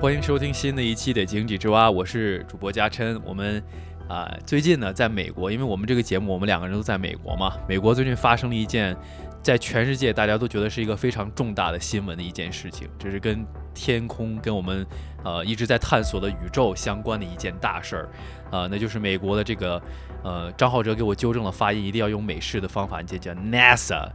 欢迎收听新的一期的《井底之蛙》，我是主播嘉琛。我们啊、最近呢，在美国，因为我们这个节目，我们两个人都在美国嘛。美国最近发生了一件在全世界大家都觉得是一个非常重大的新闻的一件事情，这是跟天空、跟我们呃一直在探索的宇宙相关的一件大事儿。呃，那就是美国的这个呃，张浩哲给我纠正了发音，一定要用美式的方法念，叫 NASA。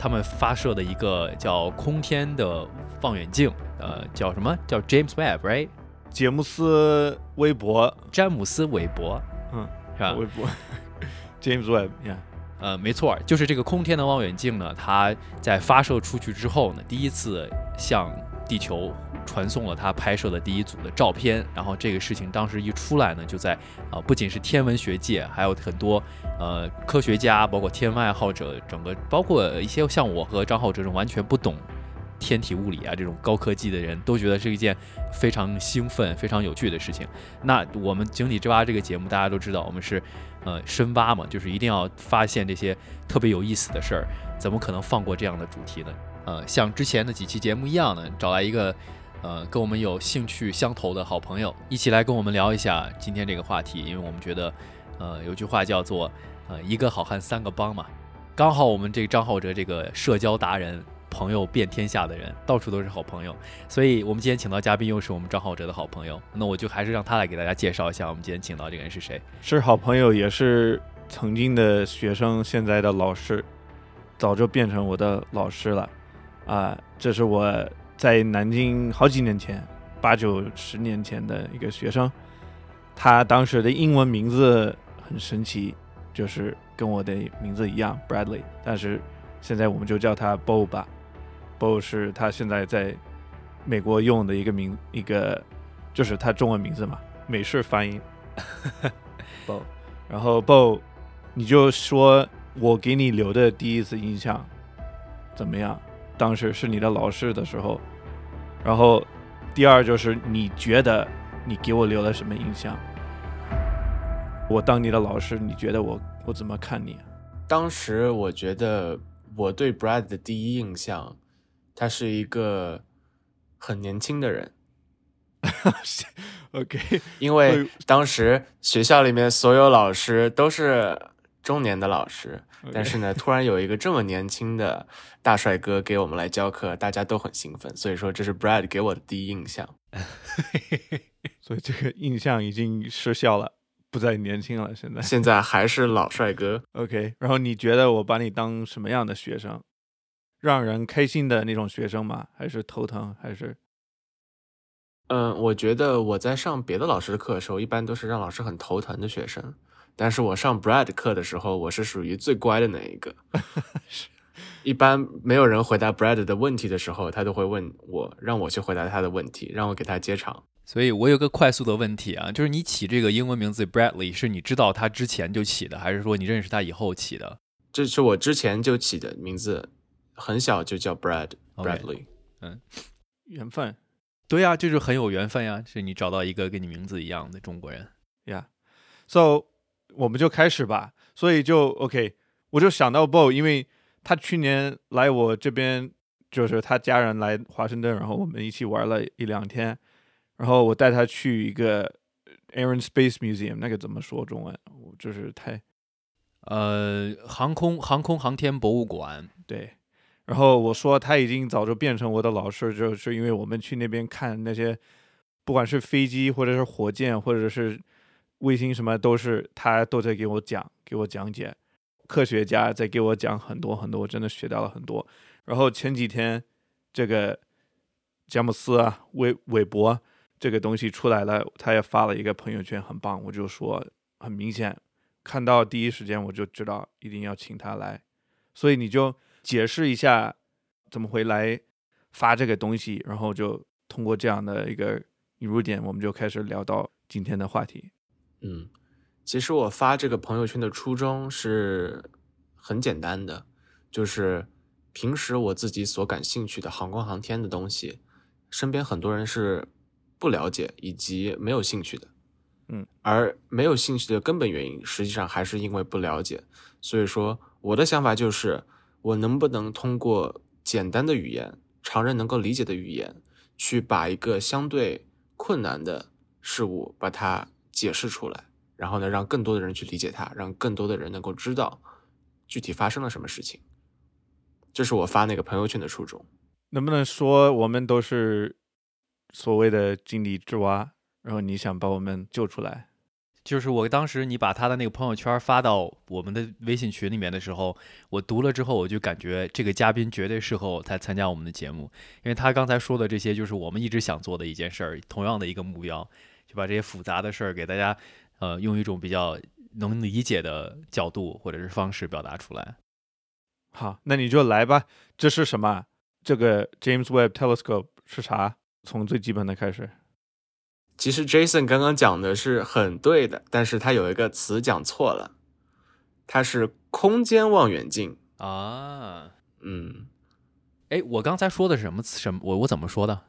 他们发射的一个叫空天的望远镜，呃，叫什么？叫 James Webb，right？杰姆斯韦伯，詹姆斯韦伯，嗯，是吧？韦伯，James Webb，yeah，呃，没错，就是这个空天的望远镜呢，它在发射出去之后呢，第一次向地球传送了他拍摄的第一组的照片。然后这个事情当时一出来呢，就在啊、不仅是天文学界，还有很多呃科学家，包括天文爱好者，整个包括一些像我和张浩哲这种完全不懂天体物理啊这种高科技的人，都觉得是一件非常兴奋、非常有趣的事情。那我们井底之蛙这个节目，大家都知道，我们是呃深挖嘛，就是一定要发现这些特别有意思的事儿，怎么可能放过这样的主题呢？呃，像之前的几期节目一样呢，找来一个呃跟我们有兴趣相投的好朋友，一起来跟我们聊一下今天这个话题，因为我们觉得呃有句话叫做呃一个好汉三个帮嘛，刚好我们这张浩哲这个社交达人。朋友遍天下的人，到处都是好朋友，所以我们今天请到嘉宾又是我们张浩哲的好朋友，那我就还是让他来给大家介绍一下我们今天请到这个人是谁。是好朋友，也是曾经的学生，现在的老师，早就变成我的老师了。啊、这是我在南京好几年前，八九十年前的一个学生，他当时的英文名字很神奇，就是跟我的名字一样，Bradley，但是现在我们就叫他 Bo 吧。Bo 是他现在在美国用的一个名，一个就是他中文名字嘛，美式发音 Bo。然后 Bo，你就说我给你留的第一次印象怎么样？当时是你的老师的时候，然后第二就是你觉得你给我留了什么印象？我当你的老师，你觉得我我怎么看你？当时我觉得我对 Brad 的第一印象，他是一个很年轻的人，OK，因为当时学校里面所有老师都是中年的老师，但是呢，突然有一个这么年轻的大帅哥给我们来教课，大家都很兴奋，所以说这是 Brad 给我的第一印象。所以这个印象已经失效了，不再年轻了。现在现在还是老帅哥，OK，然后你觉得我把你当什么样的学生？让人开心的那种学生吗？还是头疼？还是嗯，我觉得我在上别的老师的课的时候，一般都是让老师很头疼的学生，但是我上 Brad 课的时候，我是属于最乖的那一个。一般没有人回答 Brad 的问题的时候，他都会问我，让我去回答他的问题，让我给他接场。所以我有个快速的问题啊，就是你起这个英文名字 Bradley 是你知道他之前就起的，还是说你认识他以后起的？这是我之前就起的名字，很小就叫 Brad Bradley。嗯缘分对呀、就是很有缘分呀，是你找到一个跟你名字一样的中国人。呀？So 我们就开始吧。所以就 OK，我就想到 Bo，因为他去年来我这边，就是他家人来华盛顿，然后我们一起玩了一两天，然后我带他去一个 Air and Space Museum，那个怎么说中文？我就是太呃，航空航空航天博物馆，对，然后我说他已经早就变成我的老师，就是因为我们去那边看那些，不管是飞机或者是火箭或者是卫星什么，都是他都在给我讲，给我讲解。科学家在给我讲很多很多，我真的学到了很多。然后前几天这个詹姆斯啊，韦韦伯这个东西出来了，他也发了一个朋友圈，很棒。我就说很明显，看到第一时间我就知道一定要请他来，所以你就解释一下怎么会来发这个东西，然后就通过这样的一个引入点，我们就开始聊到今天的话题。嗯，其实我发这个朋友圈的初衷是很简单的，就是平时我自己所感兴趣的航空航天的东西，身边很多人是不了解以及没有兴趣的。嗯，而没有兴趣的根本原因，实际上还是因为不了解。所以说，我的想法就是，我能不能通过简单的语言，常人能够理解的语言，去把一个相对困难的事物，把它解释出来，然后呢，让更多的人去理解它，让更多的人能够知道具体发生了什么事情。这是我发那个朋友圈的初衷。能不能说我们都是所谓的井底之蛙，然后你想把我们救出来？就是我当时你把他的那个朋友圈发到我们的微信群里面的时候，我读了之后，我就感觉这个嘉宾绝对适合来参加我们的节目，因为他刚才说的这些就是我们一直想做的一件事儿，同样的一个目标，就把这些复杂的事儿给大家，呃，用一种比较能理解的角度或者是方式表达出来。好，那你就来吧。这是什么？这个 James Webb Telescope 是啥？从最基本的开始。其实 Jason 刚刚讲的是很对的，但是他有一个词讲错了，它是空间望远镜啊。嗯，哎，我刚才说的是什么词？什么？我我怎么说的？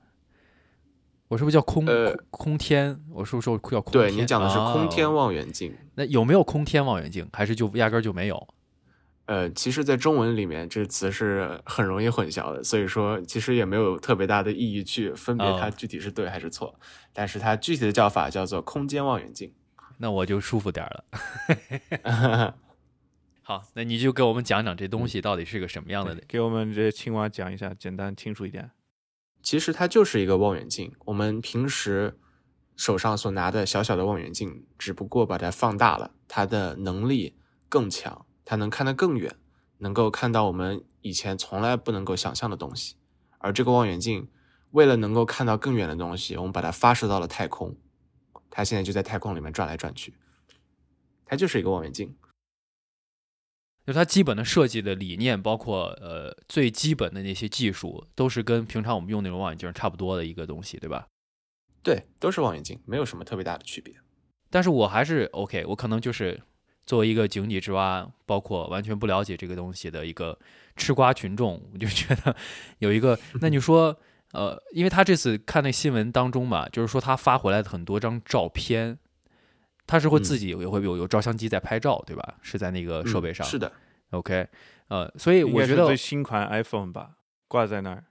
我是不是叫空呃空天？我是不是说叫空天？对你讲的是空天哦望远镜。那有没有空天望远镜？还是就压根儿就没有？呃，其实，在中文里面，这词是很容易混淆的，所以说其实也没有特别大的意义去分别它哦具体是对还是错。但是它具体的叫法叫做空间望远镜。那我就舒服点儿了。好，那你就给我们讲讲这东西到底是个什么样的？给我们这青蛙讲一下，简单清楚一点。其实它就是一个望远镜，我们平时手上所拿的小小的望远镜，只不过把它放大了，它的能力更强，它能看得更远，能够看到我们以前从来不能够想象的东西。而这个望远镜为了能够看到更远的东西，我们把它发射到了太空，它现在就在太空里面转来转去，它就是一个望远镜。就它基本的设计的理念，包括呃最基本的那些技术，都是跟平常我们用那种望远镜差不多的一个东西，对吧？对，都是望远镜，没有什么特别大的区别。但是我还是 OK，我可能就是作为一个井底之蛙，包括完全不了解这个东西的一个吃瓜群众，我就觉得 有一个，那你说，呃，因为他这次看那新闻当中嘛，就是说他发回来的很多张照片，他是会自己也会有有照相机在拍照，对吧？是在那个设备上，嗯是的，OK，呃，所以我觉得最新款 iPhone 吧，挂在那儿。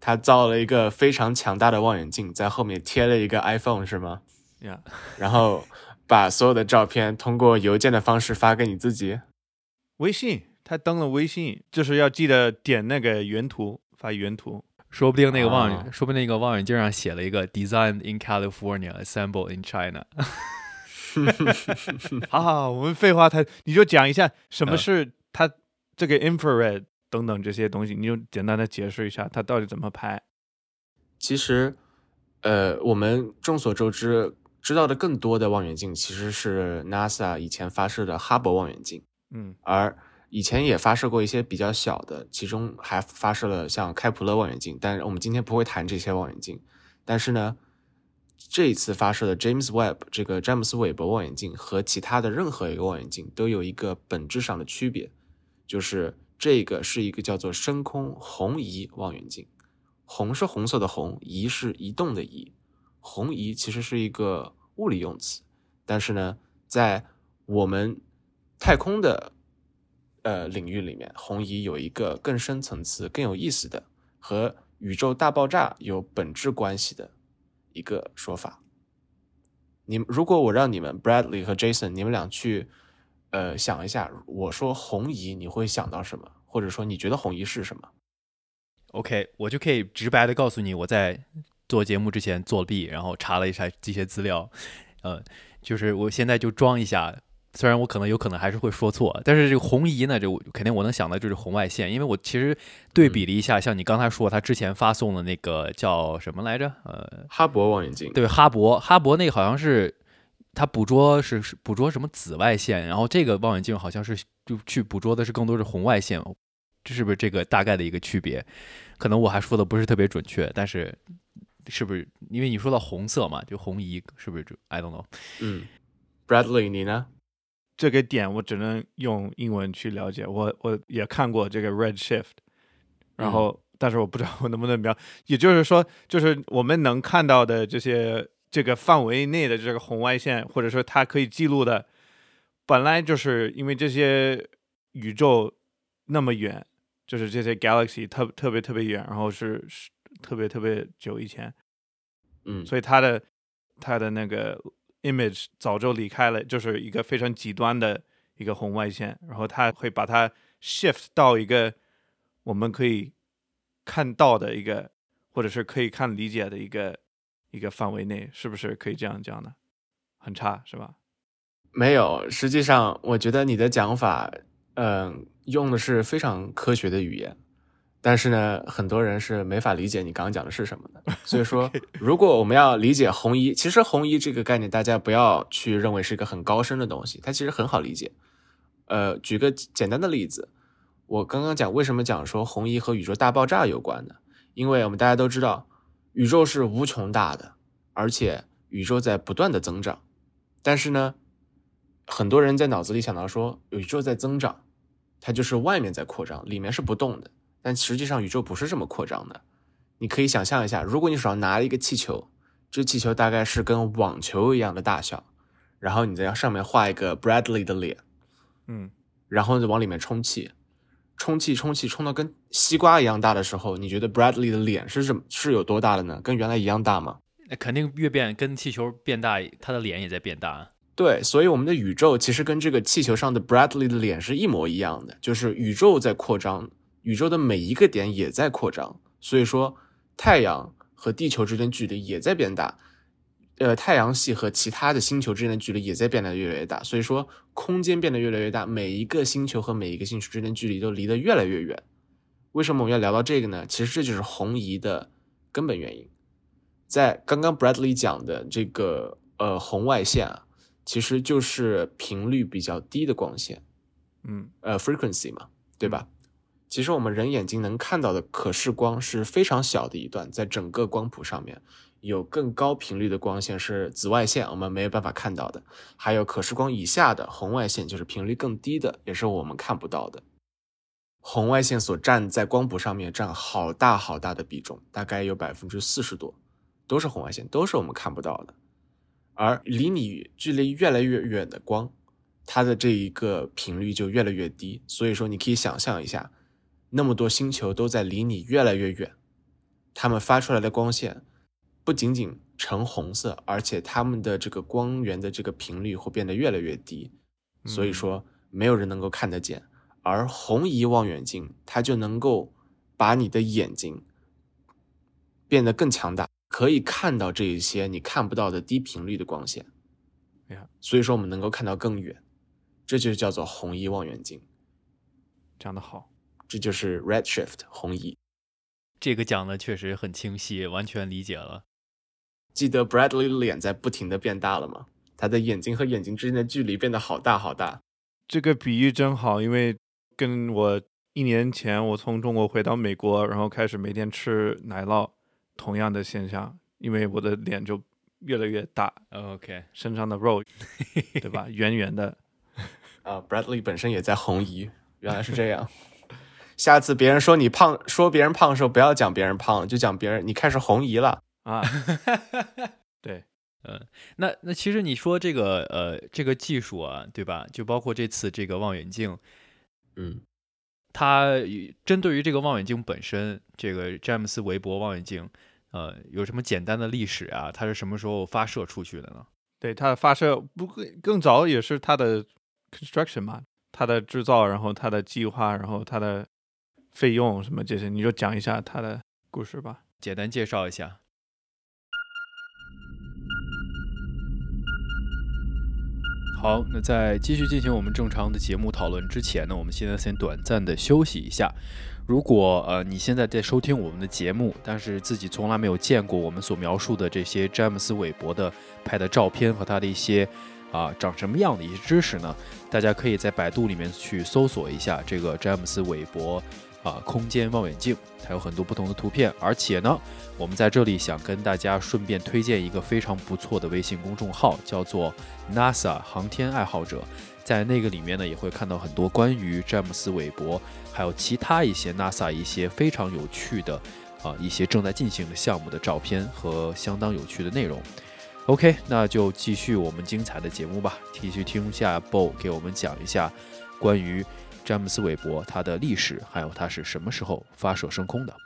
他造了一个非常强大的望远镜，在后面贴了一个 iPhone 是吗？呀、然后把所有的照片通过邮件的方式发给你自己。微信，他登了微信，就是要记得点那个原图，发原图。说不定那个望远，啊说不定那个望远镜上写了一个 “Designed in California, Assembled in China”。好 好，我们废话太，你就讲一下什么嗯是它这个 infrared 等等这些东西，你就简单的解释一下它到底怎么拍。其实，呃，我们众所周知知道的更多的望远镜其实是 NASA 以前发射的哈勃望远镜，嗯而以前也发射过一些比较小的，其中还发射了像开普勒望远镜，但是我们今天不会谈这些望远镜。但是呢，这一次发射的 James Web 这个詹姆斯韦伯望远镜和其他的任何一个望远镜都有一个本质上的区别，就是这个是一个叫做深空红移望远镜。红是红色的红，移是移动的移。红移其实是一个物理用词，但是呢，在我们太空的呃领域里面，红移有一个更深层次、更有意思的和宇宙大爆炸有本质关系的一个说法。你们如果我让你们 Bradley 和 Jason 你们俩去呃想一下，我说红移你会想到什么？或者说你觉得红移是什么？OK，我就可以直白的告诉你，我在做节目之前作弊，然后查了一下这些资料，呃，就是我现在就装一下，虽然我可能有可能还是会说错，但是这个红移呢，这我肯定我能想到就是红外线，因为我其实对比了一下，像你刚才说他之前发送的那个叫什么来着？呃，哈勃望远镜，对，哈勃，哈勃那个好像是它捕捉是是捕捉什么紫外线，然后这个望远镜好像是就去捕捉的是更多是红外线，这是不是这个大概的一个区别？可能我还说的不是特别准确，但是是不是因为你说到红色嘛，就红移是不是就 I don't know？嗯，Bradley 你呢？这个点我只能用英文去了解。我我也看过这个 redshift，然后、但是我不知道我能不能描。也就是说，就是我们能看到的这些这个范围内的这个红外线，或者说它可以记录的，本来就是因为这些宇宙那么远，就是这些 galaxy 特特别特别远，然后是是特别特别久以前，嗯，所以它的它的那个 image 早就离开了，就是一个非常极端的一个红外线，然后它会把它 shift 到一个我们可以看到的一个，或者是可以看理解的一个一个范围内，是不是可以这样讲呢？很差是吧？没有，实际上我觉得你的讲法，嗯、用的是非常科学的语言，但是呢，很多人是没法理解你刚刚讲的是什么的。所以说，如果我们要理解红移，其实红移这个概念，大家不要去认为是一个很高深的东西，它其实很好理解。呃，举个简单的例子，我刚刚讲为什么讲说红移和宇宙大爆炸有关呢？因为我们大家都知道，宇宙是无穷大的，而且宇宙在不断的增长，但是呢，很多人在脑子里想到说宇宙在增长，它就是外面在扩张，里面是不动的。但实际上宇宙不是这么扩张的。你可以想象一下，如果你手上拿了一个气球，这气球大概是跟网球一样的大小，然后你在上面画一个 Bradley 的脸，嗯，然后就往里面充气，充气充气充到跟西瓜一样大的时候，你觉得 Bradley 的脸是什么是有多大的呢？跟原来一样大吗？那肯定越变跟气球变大，他的脸也在变大。对，所以我们的宇宙其实跟这个气球上的 Bradley 的脸是一模一样的，就是宇宙在扩张，宇宙的每一个点也在扩张。所以说，太阳和地球之间距离也在变大，呃，太阳系和其他的星球之间的距离也在变得越来越大。所以说，空间变得越来越大，每一个星球和每一个星球之间距离都离得越来越远。为什么我们要聊到这个呢？其实这就是红移的根本原因。在刚刚 Bradley 讲的这个呃红外线啊，其实就是频率比较低的光线，嗯呃 frequency 嘛，对吧？其实我们人眼睛能看到的可视光是非常小的一段，在整个光谱上面，有更高频率的光线是紫外线，我们没有办法看到的；还有可视光以下的红外线，就是频率更低的，也是我们看不到的。红外线所占在光谱上面占好大好大的比重，大概有百分之四十多，都是红外线，都是我们看不到的。而离你距离越来越远的光，它的这一个频率就越来越低。所以说，你可以想象一下，那么多星球都在离你越来越远，它们发出来的光线不仅仅呈红色，而且它们的这个光源的这个频率会变得越来越低。所以说，没有人能够看得见。而红移望远镜，它就能够把你的眼睛变得更强大，可以看到这一些你看不到的低频率的光线。呀，所以说我们能够看到更远，这就叫做红移望远镜，讲得好。这就是 redshift 红移。这个讲的确实很清晰，完全理解了。记得 Bradley 的脸在不停的变大了吗？他的眼睛和眼睛之间的距离变得好大好大。这个比喻真好，因为跟我一年前我从中国回到美国，然后开始每天吃奶酪，同样的现象，因为我的脸就越来越大，OK，身上的肉，对吧？圆圆的，啊、b r a d l e y 本身也在红移，原来是这样。下次别人说你胖，说别人胖的时候，不要讲别人胖了，就讲别人你开始红移了。啊，对，嗯那那其实你说这个呃这个技术啊，对吧？就包括这次这个望远镜，嗯，它针对于这个望远镜本身，这个詹姆斯韦伯望远镜，呃，有什么简单的历史啊？它是什么时候发射出去的呢？对，它的发射不更更早也是它的 construction 嘛，它的制造，然后它的计划，然后它的费用什么这些，你就讲一下它的故事吧。简单介绍一下。好，那在继续进行我们正常的节目讨论之前呢，我们现在先短暂的休息一下。如果呃你现在在收听我们的节目，但是自己从来没有见过我们所描述的这些詹姆斯韦伯的拍的照片和他的一些啊、长什么样的一些知识呢，大家可以在百度里面去搜索一下这个詹姆斯韦伯啊空间望远镜，它有很多不同的图片，而且呢，我们在这里想跟大家顺便推荐一个非常不错的微信公众号，叫做 NASA 航天爱好者。在那个里面呢，也会看到很多关于詹姆斯韦伯，还有其他一些 NASA 一些非常有趣的啊一些正在进行的项目的照片和相当有趣的内容。OK，那就继续我们精彩的节目吧，继续听下 Bo 给我们讲一下关于詹姆斯韦伯他的历史，还有他是什么时候发射升空的。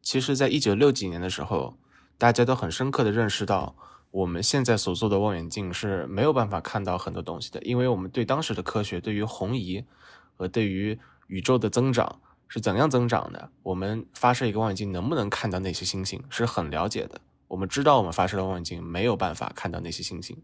其实，在一九六几年的时候，大家都很深刻的认识到，我们现在所做的望远镜是没有办法看到很多东西的，因为我们对当时的科学，对于红移和对于宇宙的增长是怎样增长的，我们发射一个望远镜能不能看到那些星星是很了解的。我们知道，我们发射的望远镜没有办法看到那些星星，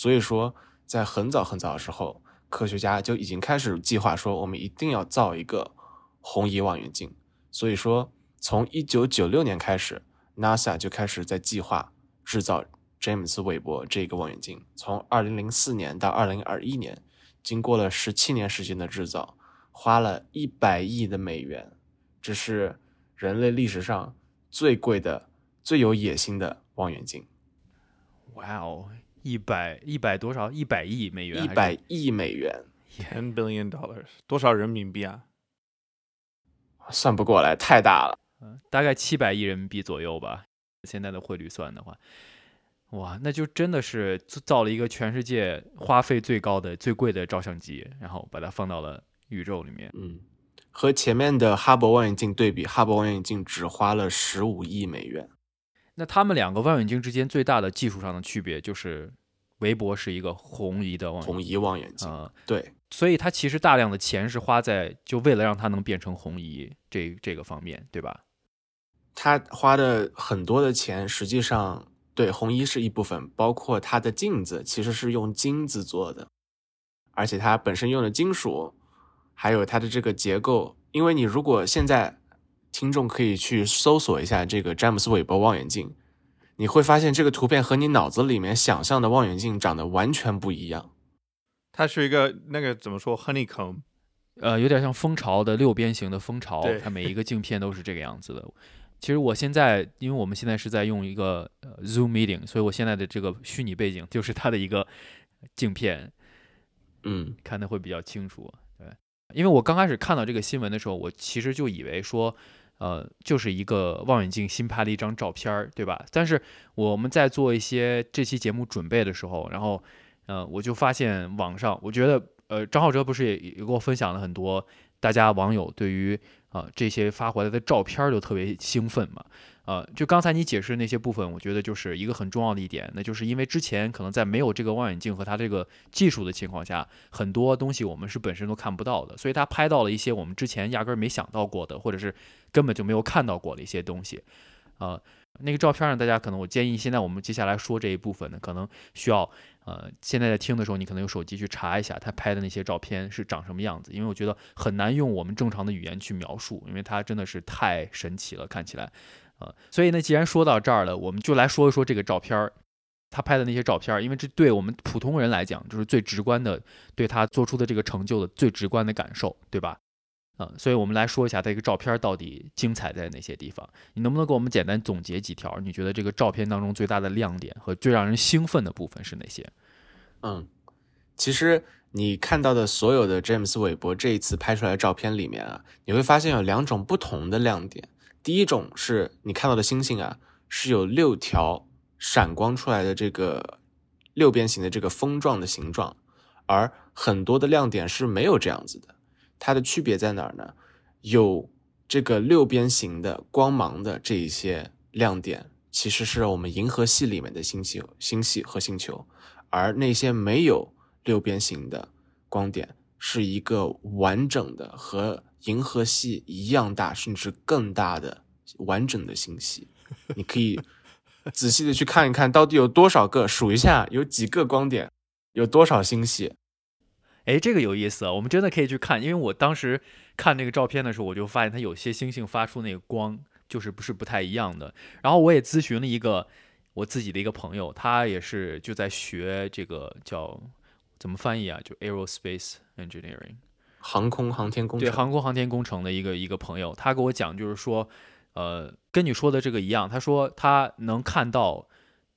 所以说，在很早很早的时候，科学家就已经开始计划说，我们一定要造一个红移望远镜。所以说。从一九九六年开始，NASA 就开始在计划制造詹姆斯韦伯这个望远镜。从二零零四年到二零二一年，经过了十七年时间的制造，花了一百亿的美元，这是人类历史上最贵的、最有野心的望远镜。哇哦，一百一百多少？一百亿美元？一百亿美元，ten billion dollars，多少人民币啊？算不过来，太大了。嗯，大概七百亿人民币左右吧。现在的汇率算的话，哇，那就真的是造了一个全世界花费最高的、最贵的照相机，然后把它放到了宇宙里面。嗯，和前面的哈勃望远镜对比，哈勃望远镜只花了十五亿美元。那他们两个望远镜之间最大的技术上的区别就是，韦伯是一个红移的望远红移望远镜。啊，对。所以它其实大量的钱是花在就为了让它能变成红移这这个方面，对吧？他花的很多的钱，实际上对红衣是一部分，包括它的镜子其实是用金子做的，而且它本身用的金属，还有它的这个结构。因为你如果现在听众可以去搜索一下这个詹姆斯韦伯望远镜，你会发现这个图片和你脑子里面想象的望远镜长得完全不一样。它是一个那个怎么说，honeycomb，呃，有点像蜂巢的六边形的蜂巢，它每一个镜片都是这个样子的。其实我现在，因为我们现在是在用一个呃 Zoom meeting，所以我现在的这个虚拟背景就是它的一个镜片，嗯，看的会比较清楚。对，因为我刚开始看到这个新闻的时候，我其实就以为说，呃，就是一个望远镜新拍的一张照片儿，对吧？但是我们在做一些这期节目准备的时候，然后，呃，我就发现网上，我觉得，呃，张浩哲不是也也给我分享了很多大家网友对于。啊，这些发回来的照片都特别兴奋嘛，啊，就刚才你解释那些部分，我觉得就是一个很重要的一点，那就是因为之前可能在没有这个望远镜和它这个技术的情况下，很多东西我们是本身都看不到的，所以他拍到了一些我们之前压根儿没想到过的，或者是根本就没有看到过的一些东西，啊。那个照片呢？大家可能我建议，现在我们接下来说这一部分呢，可能需要呃，现在在听的时候，你可能用手机去查一下他拍的那些照片是长什么样子，因为我觉得很难用我们正常的语言去描述，因为它真的是太神奇了，看起来，呃，所以呢，既然说到这儿了，我们就来说一说这个照片儿，他拍的那些照片，因为这对我们普通人来讲，就是最直观的，对他做出的这个成就的最直观的感受，对吧？啊，所以我们来说一下它这个照片到底精彩在哪些地方？你能不能给我们简单总结几条？你觉得这个照片当中最大的亮点和最让人兴奋的部分是哪些？嗯，其实你看到的所有的詹姆斯韦伯这一次拍出来的照片里面啊，你会发现有两种不同的亮点。第一种是你看到的星星啊，是有六条闪光出来的这个六边形的这个峰状的形状，而很多的亮点是没有这样子的。它的区别在哪儿呢？有这个六边形的光芒的这一些亮点，其实是我们银河系里面的星系、星系和星球，而那些没有六边形的光点，是一个完整的和银河系一样大，甚至更大的完整的星系。你可以仔细的去看一看到底有多少个，数一下有几个光点，有多少星系。哎，这个有意思啊！我们真的可以去看，因为我当时看那个照片的时候，我就发现它有些星星发出那个光，就是不是不太一样的。然后我也咨询了一个我自己的一个朋友，他也是就在学这个叫怎么翻译啊？就 aerospace engineering，航空航天工程。对，航空航天工程的一个一个朋友，他给我讲，就是说，呃，跟你说的这个一样，他说他能看到。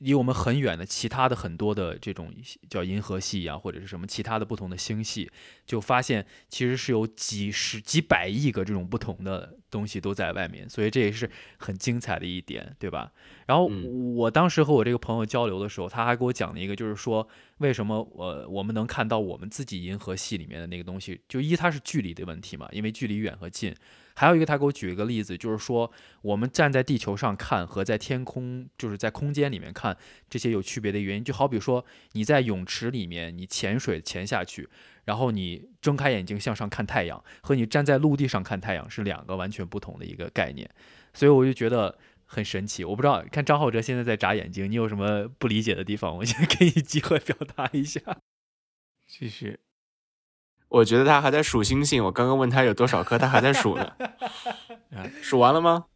离我们很远的其他的很多的这种叫银河系啊，或者是什么其他的不同的星系，就发现其实是有几十几百亿个这种不同的东西都在外面，所以这也是很精彩的一点，对吧？然后我当时和我这个朋友交流的时候，他还给我讲了一个，就是说为什么我我们能看到我们自己银河系里面的那个东西，就一它是距离的问题嘛，因为距离远和近，还有一个，他给我举一个例子，就是说我们站在地球上看和在天空，就是在空间里面看这些有区别的原因，就好比说你在泳池里面，你潜水潜下去，然后你睁开眼睛向上看太阳，和你站在陆地上看太阳是两个完全不同的一个概念，所以我就觉得很神奇。我不知道，看张浩哲现在在眨眼睛，你有什么不理解的地方？我先 给你机会表达一下。继续。我觉得他还在数星星。我刚刚问他有多少颗，他还在数呢。数完了吗？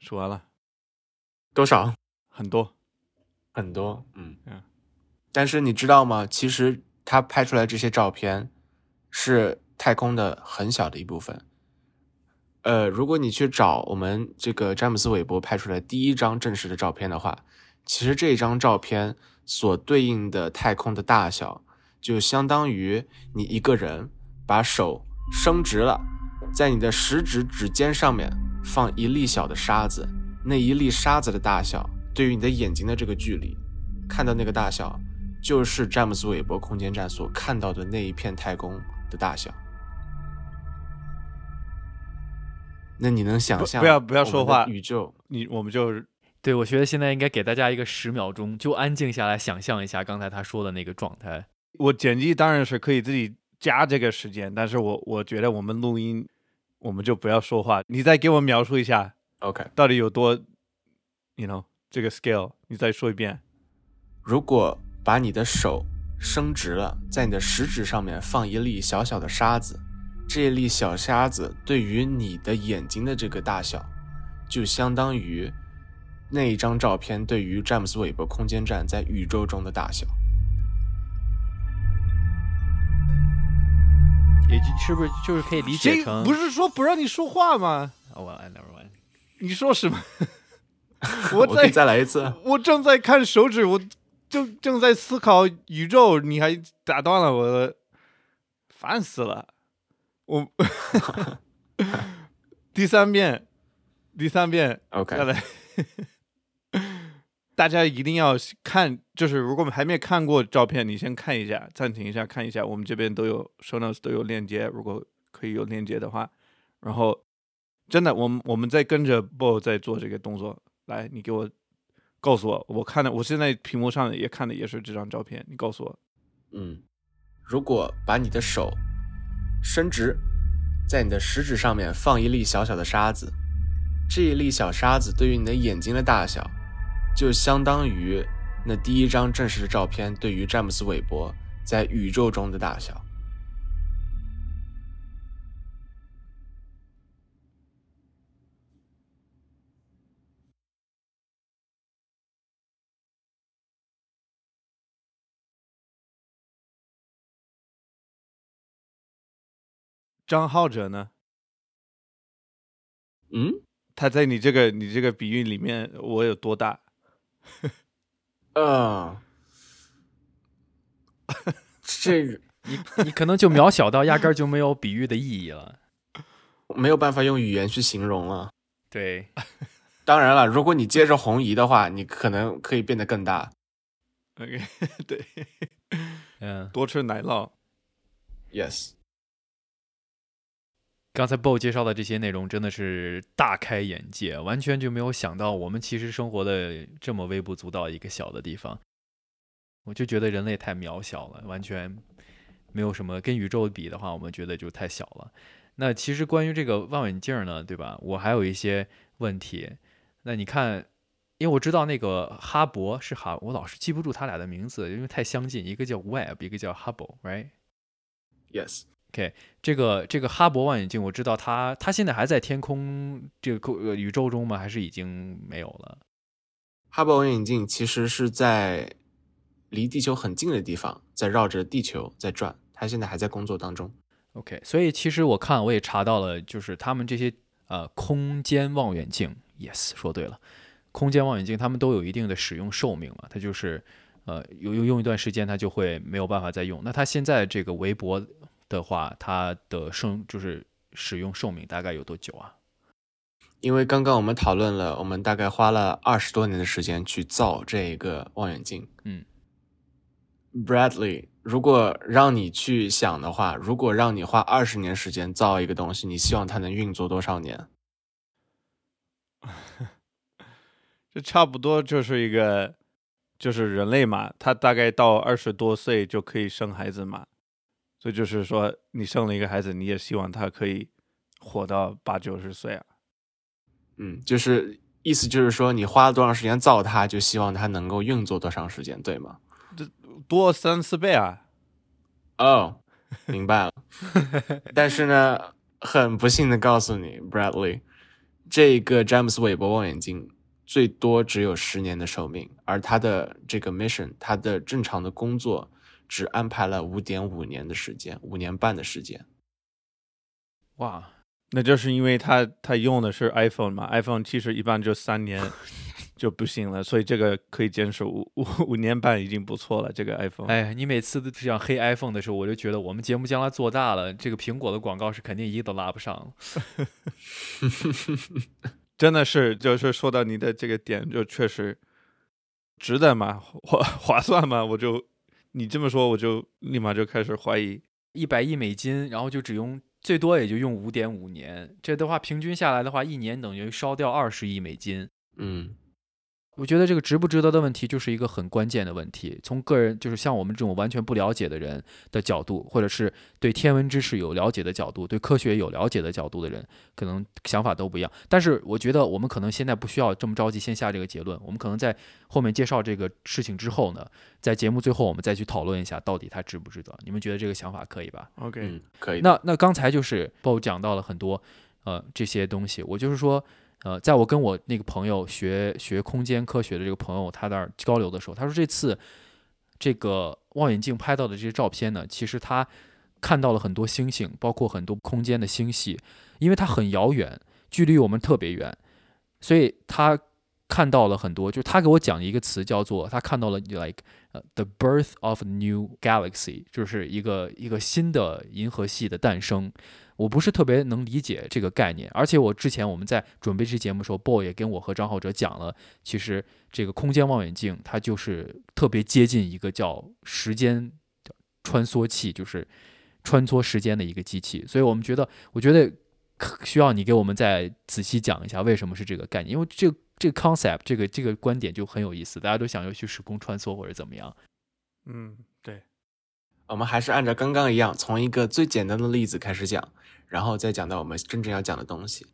数完了。多少？很多，很多。嗯嗯。但是你知道吗？其实他拍出来这些照片是太空的很小的一部分。呃，如果你去找我们这个詹姆斯韦伯拍出来第一张正式的照片的话，其实这张照片所对应的太空的大小。就相当于你一个人把手伸直了，在你的食指指尖上面放一粒小的沙子，那一粒沙子的大小对于你的眼睛的这个距离，看到那个大小，就是詹姆斯韦伯空间站所看到的那一片太空的大小。那你能想象？不要不要说话，宇宙，你我们就对我觉得现在应该给大家一个十秒钟，就安静下来，想象一下刚才他说的那个状态。我剪辑当然是可以自己加这个时间，但是我我觉得我们录音，我们就不要说话。你再给我描述一下，OK，到底有多，you know，这个 scale，你再说一遍。如果把你的手伸直了，在你的食指上面放一粒小小的沙子，这一粒小沙子对于你的眼睛的这个大小，就相当于那一张照片对于詹姆斯韦伯空间站在宇宙中的大小。也是不是就是可以理解成？不是说不让你说话吗？我 I never mind。你说什么？我再再来一次。我正在看手指，我正正在思考宇宙，你还打断了我，烦死了。我 第三遍，第三遍，OK，再来。大家一定要看，就是如果我们还没看过照片，你先看一下，暂停一下，看一下。我们这边都有 show notes 都有链接，如果可以有链接的话。然后，真的，我们我们在跟着 Bo 在做这个动作。来，你给我告诉我，我看的，我现在屏幕上也看的也是这张照片。你告诉我，嗯，如果把你的手伸直，在你的食指上面放一粒小小的沙子，这一粒小沙子对于你的眼睛的大小。就相当于那第一张正式的照片对于詹姆斯·韦伯在宇宙中的大小。张浩哲呢？嗯，他在你这个你这个比喻里面，我有多大？啊，这个你你可能就渺小到压根儿就没有比喻的意义了，没有办法用语言去形容了。对，当然了，如果你接着红移的话，你可能可以变得更大。OK，对，嗯，多吃奶酪。Yes。刚才 BO 介绍的这些内容真的是大开眼界，完全就没有想到我们其实生活的这么微不足道一个小的地方。我就觉得人类太渺小了，完全没有什么跟宇宙比的话，我们觉得就太小了。那其实关于这个望远镜呢，对吧？我还有一些问题。那你看，因为我知道那个哈勃是哈，我老是记不住他俩的名字，因为太相近，一个叫 Webb，一个叫 Hubble，right？Yes。OK，这个这个哈勃望远镜，我知道它它现在还在天空这个空宇宙中吗？还是已经没有了？哈勃望远镜其实是在离地球很近的地方，在绕着地球在转，它现在还在工作当中。OK，所以其实我看我也查到了，就是他们这些呃空间望远镜，Yes，说对了，空间望远镜他们都有一定的使用寿命嘛，它就是呃有用用一段时间它就会没有办法再用。那它现在这个微博。的话，它的生就是使用寿命大概有多久啊？因为刚刚我们讨论了，我们大概花了二十多年的时间去造这一个望远镜。嗯，Bradley，如果让你去想的话，如果让你花二十年时间造一个东西，你希望它能运作多少年？这差不多就是一个，就是人类嘛，他大概到二十多岁就可以生孩子嘛，所以就是说，你生了一个孩子，你也希望他可以活到八九十岁啊。嗯，就是意思就是说，你花了多长时间造它，就希望它能够运作多长时间，对吗？这多三四倍啊！哦，明白了。但是呢，很不幸的告诉你，Bradley，这个詹姆斯韦伯望远镜最多只有十年的寿命，而它的这个 mission，它的正常的工作只安排了五点五年的时间，五年半的时间。哇，那就是因为他他用的是 iPhone 嘛，iPhone 其实一般就三年 就不行了，所以这个可以坚持五五五年半已经不错了。这个 iPhone，哎，你每次都这样黑 iPhone 的时候，我就觉得我们节目将来做大了，这个苹果的广告是肯定一个都拉不上。真的是，就是说到你的这个点，就确实值得吗？划划算吗？我就你这么说，我就立马就开始怀疑。一百亿美金，然后就只用最多也就用五点五年，这的话平均下来的话，一年等于烧掉二十亿美金。嗯，我觉得这个值不值得的问题，就是一个很关键的问题。从个人，就是像我们这种完全不了解的人的角度，或者是对天文知识有了解的角度，对科学有了解的角度的人，可能想法都不一样。但是我觉得我们可能现在不需要这么着急先下这个结论，我们可能在后面介绍这个事情之后呢，在节目最后我们再去讨论一下到底它值不值得。你们觉得这个想法可以吧？OK，、嗯，可以。那那刚才就是 BO 讲到了很多呃这些东西，我就是说呃，在我跟我那个朋友学学空间科学的这个朋友他那儿交流的时候，他说这次这个望远镜拍到的这些照片呢，其实他看到了很多星星，包括很多空间的星系，因为它很遥远，距离我们特别远，所以他看到了很多，就是他给我讲一个词叫做他看到了 like 呃 the birth of a new galaxy，就是一个一个新的银河系的诞生。我不是特别能理解这个概念，而且我之前我们在准备这节目的时候，Boy 也跟我和张浩哲讲了，其实这个空间望远镜它就是特别接近一个叫时间穿梭器，就是穿梭时间的一个机器，所以我们觉得，我觉得需要你给我们再仔细讲一下为什么是这个概念，因为这这个 concept 这个这个观点就很有意思，大家都想要去时空穿梭或者怎么样。嗯，对，我们还是按照刚刚一样，从一个最简单的例子开始讲，然后再讲到我们真正要讲的东西。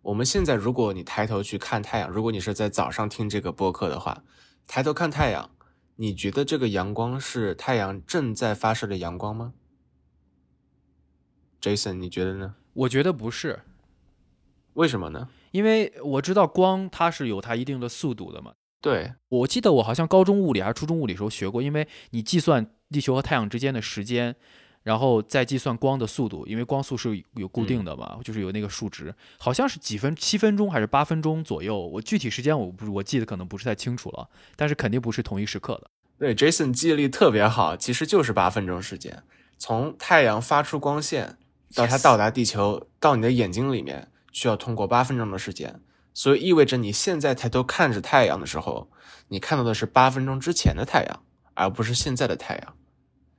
我们现在，如果你抬头去看太阳，如果你是在早上听这个播客的话，抬头看太阳，你觉得这个阳光是太阳正在发射的阳光吗？Jason，你觉得呢？我觉得不是，为什么呢？因为我知道光它是有它一定的速度的嘛。对，我记得我好像高中物理还是初中物理时候学过，因为你计算地球和太阳之间的时间，然后再计算光的速度，因为光速是有固定的嘛，就是有那个数值，好像是几分七分钟还是八分钟左右，我具体时间我不我记得可能不是太清楚了，但是肯定不是同一时刻的。对，Jason 记忆力特别好，其实就是八分钟时间，从太阳发出光线到它到达地球到你的眼睛里面，需要通过八分钟的时间，所以意味着你现在抬头看着太阳的时候，你看到的是八分钟之前的太阳，而不是现在的太阳。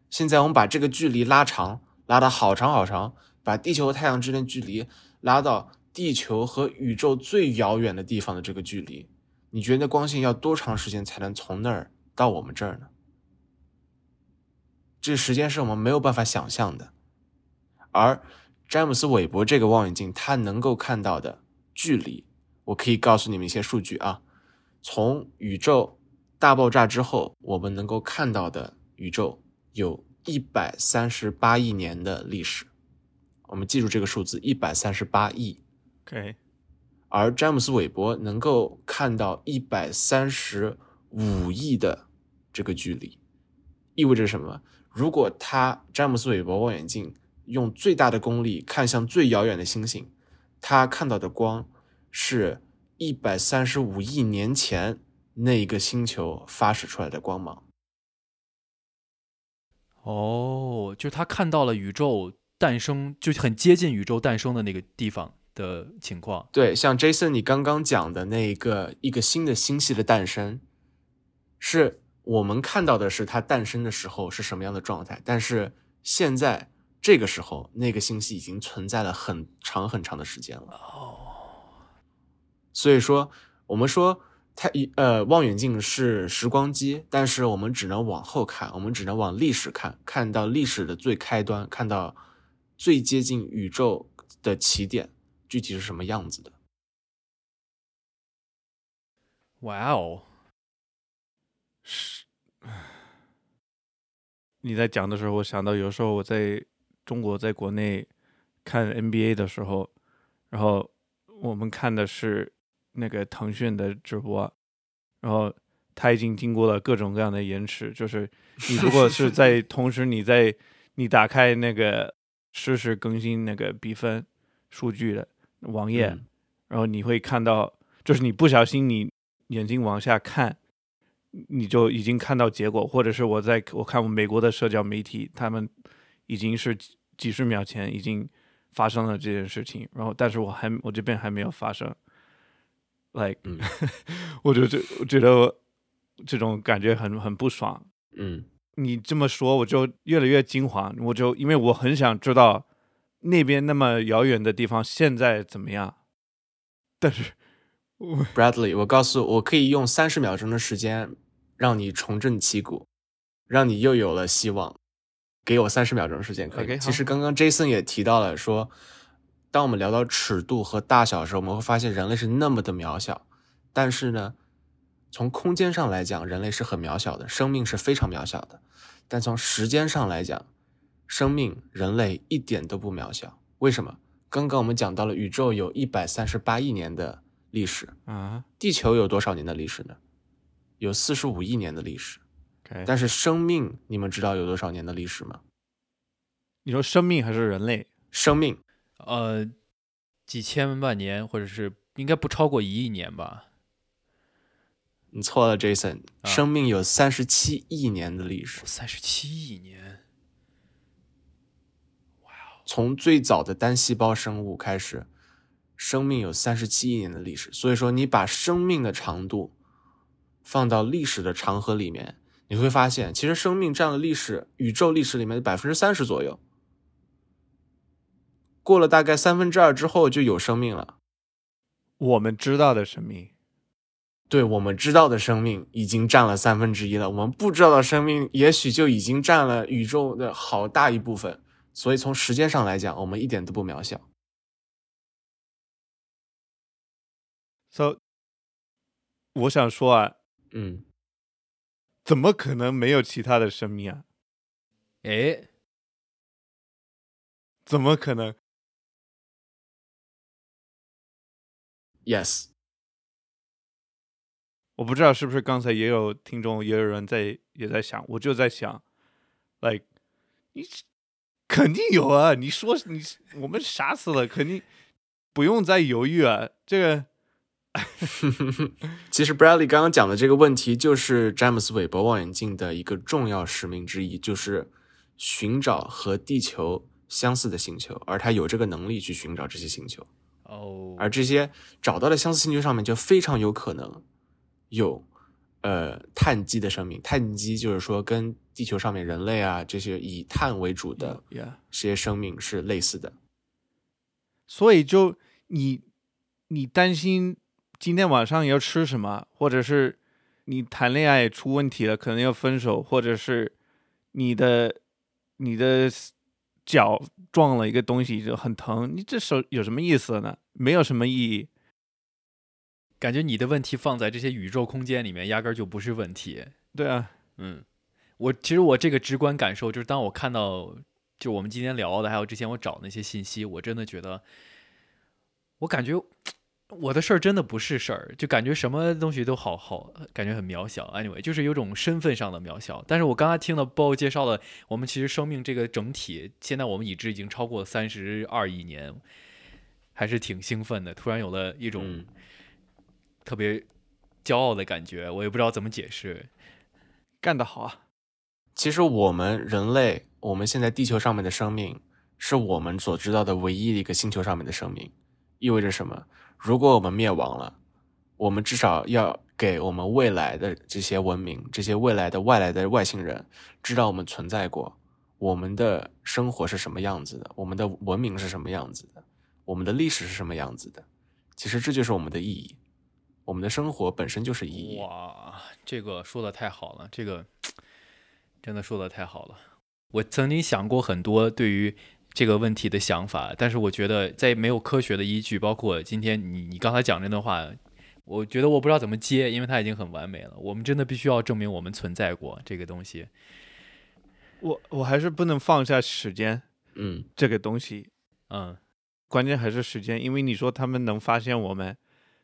现在我们把这个距离拉长，拉到好长好长，把地球和太阳之间的距离拉到地球和宇宙最遥远的地方的这个距离，你觉得光线要多长时间才能从那儿到我们这儿呢？这时间是我们没有办法想象的。而詹姆斯韦伯这个望远镜，它能够看到的距离，我可以告诉你们一些数据啊。从宇宙大爆炸之后，我们能够看到的宇宙有一百三十八亿年的历史。我们记住这个数字，一百三十八亿。OK，而詹姆斯韦伯能够看到一百三十五亿的这个距离，意味着什么？如果他詹姆斯韦伯望远镜用最大的功力看向最遥远的星星，他看到的光是一百三十五亿年前那一个星球发射出来的光芒。哦，就他看到了宇宙诞生，就很接近宇宙诞生的那个地方的情况。对，像 Jason 你刚刚讲的那一个一个新的星系的诞生，是我们看到的是它诞生的时候是什么样的状态，但是现在这个时候，那个星系已经存在了很长很长的时间了。哦，所以说，我们说它一呃望远镜是时光机，但是我们只能往后看，我们只能往历史看，看到历史的最开端，看到最接近宇宙的起点，具体是什么样子的。哇哦，是，你在讲的时候，我想到有时候我在中国在国内看 NBA 的时候，然后我们看的是那个腾讯的直播，然后它已经经过了各种各样的延迟，就是你如果是在 同时你在你打开那个实时更新那个比分数据的网页，嗯然后你会看到，就是你不小心你眼睛往下看，你就已经看到结果，或者是我在我看我美国的社交媒体，他们已经是几几十秒前已经发生了这件事情，然后但是我还我这边还没有发生，like，、嗯 我就觉我觉得我这种感觉很很不爽。嗯你这么说，我就越来越惊慌，我就因为我很想知道那边那么遥远的地方现在怎么样，但是我，Bradley，我告诉我可以用三十秒钟的时间让你重振旗鼓，让你又有了希望。给我三十秒钟时间可以。其实刚刚 Jason 也提到了说，当我们聊到尺度和大小的时候，我们会发现人类是那么的渺小。但是呢，从空间上来讲，人类是很渺小的，生命是非常渺小的。但从时间上来讲，生命、人类一点都不渺小。为什么？刚刚我们讲到了宇宙有一百三十八亿年的历史，啊地球有多少年的历史呢？有四十五亿年的历史。但是生命，你们知道有多少年的历史吗？你说生命还是人类？生命呃，几千万年，或者是应该不超过一亿年吧？你错了，Jason。啊生命有三十七亿年的历史，三十七亿年，从最早的单细胞生物开始，生命有三十七亿年的历史。所以说，你把生命的长度放到历史的长河里面，你会发现，其实生命占了历史宇宙历史里面的百分之三十左右。过了大概三分之二之后，就有生命了。我们知道的生命，对我们知道的生命已经占了三分之一了，我们不知道的生命也许就已经占了宇宙的好大一部分。所以从时间上来讲，我们一点都不渺小。so 我想说啊，嗯，怎么可能没有其他的生命啊？哎，怎么可能？Yes，我不知道是不是刚才也有听众，也有人在也在想，我就在想，like 你肯定有啊！你说你我们傻死了，肯定不用再犹豫啊！这个 其实 Bradley 刚刚讲的这个问题，就是詹姆斯韦伯望远镜的一个重要使命之一，就是寻找和地球相似的星球，而他有这个能力去寻找这些星球。哦，而这些找到的相似星球上面就非常有可能有呃碳基的生命。碳基就是说跟地球上面人类啊这些以碳为主的这些生命是类似的。所以就你你担心今天晚上要吃什么，或者是你谈恋爱出问题了，可能要分手，或者是你的你的脚撞了一个东西就很疼，你这手有什么意思呢？没有什么意义。感觉你的问题放在这些宇宙空间里面，压根儿就不是问题。对啊，嗯，我其实我这个直观感受就是，当我看到就我们今天聊的，还有之前我找那些信息，我真的觉得，我感觉我的事儿真的不是事儿，就感觉什么东西都好好，感觉很渺小。Anyway，就是有种身份上的渺小。但是我刚才听了 BO 介绍了，我们其实生命这个整体，现在我们已知已经超过三十二亿年，还是挺兴奋的。突然有了一种嗯，特别骄傲的感觉，我也不知道怎么解释。干得好啊！其实我们人类，我们现在地球上面的生命，是我们所知道的唯一一个星球上面的生命。意味着什么？如果我们灭亡了，我们至少要给我们未来的这些文明、这些未来的外来的外星人知道我们存在过，我们的生活是什么样子的，我们的文明是什么样子的，我们的历史是什么样子的。其实这就是我们的意义，我们的生活本身就是意义。哇，这个说的太好了，这个真的说的太好了。我曾经想过很多对于这个问题的想法，但是我觉得在没有科学的依据，包括今天你你刚才讲这段话，我觉得我不知道怎么接，因为它已经很完美了。我们真的必须要证明我们存在过这个东西。我我还是不能放下时间嗯这个东西，嗯，关键还是时间，因为你说他们能发现我们，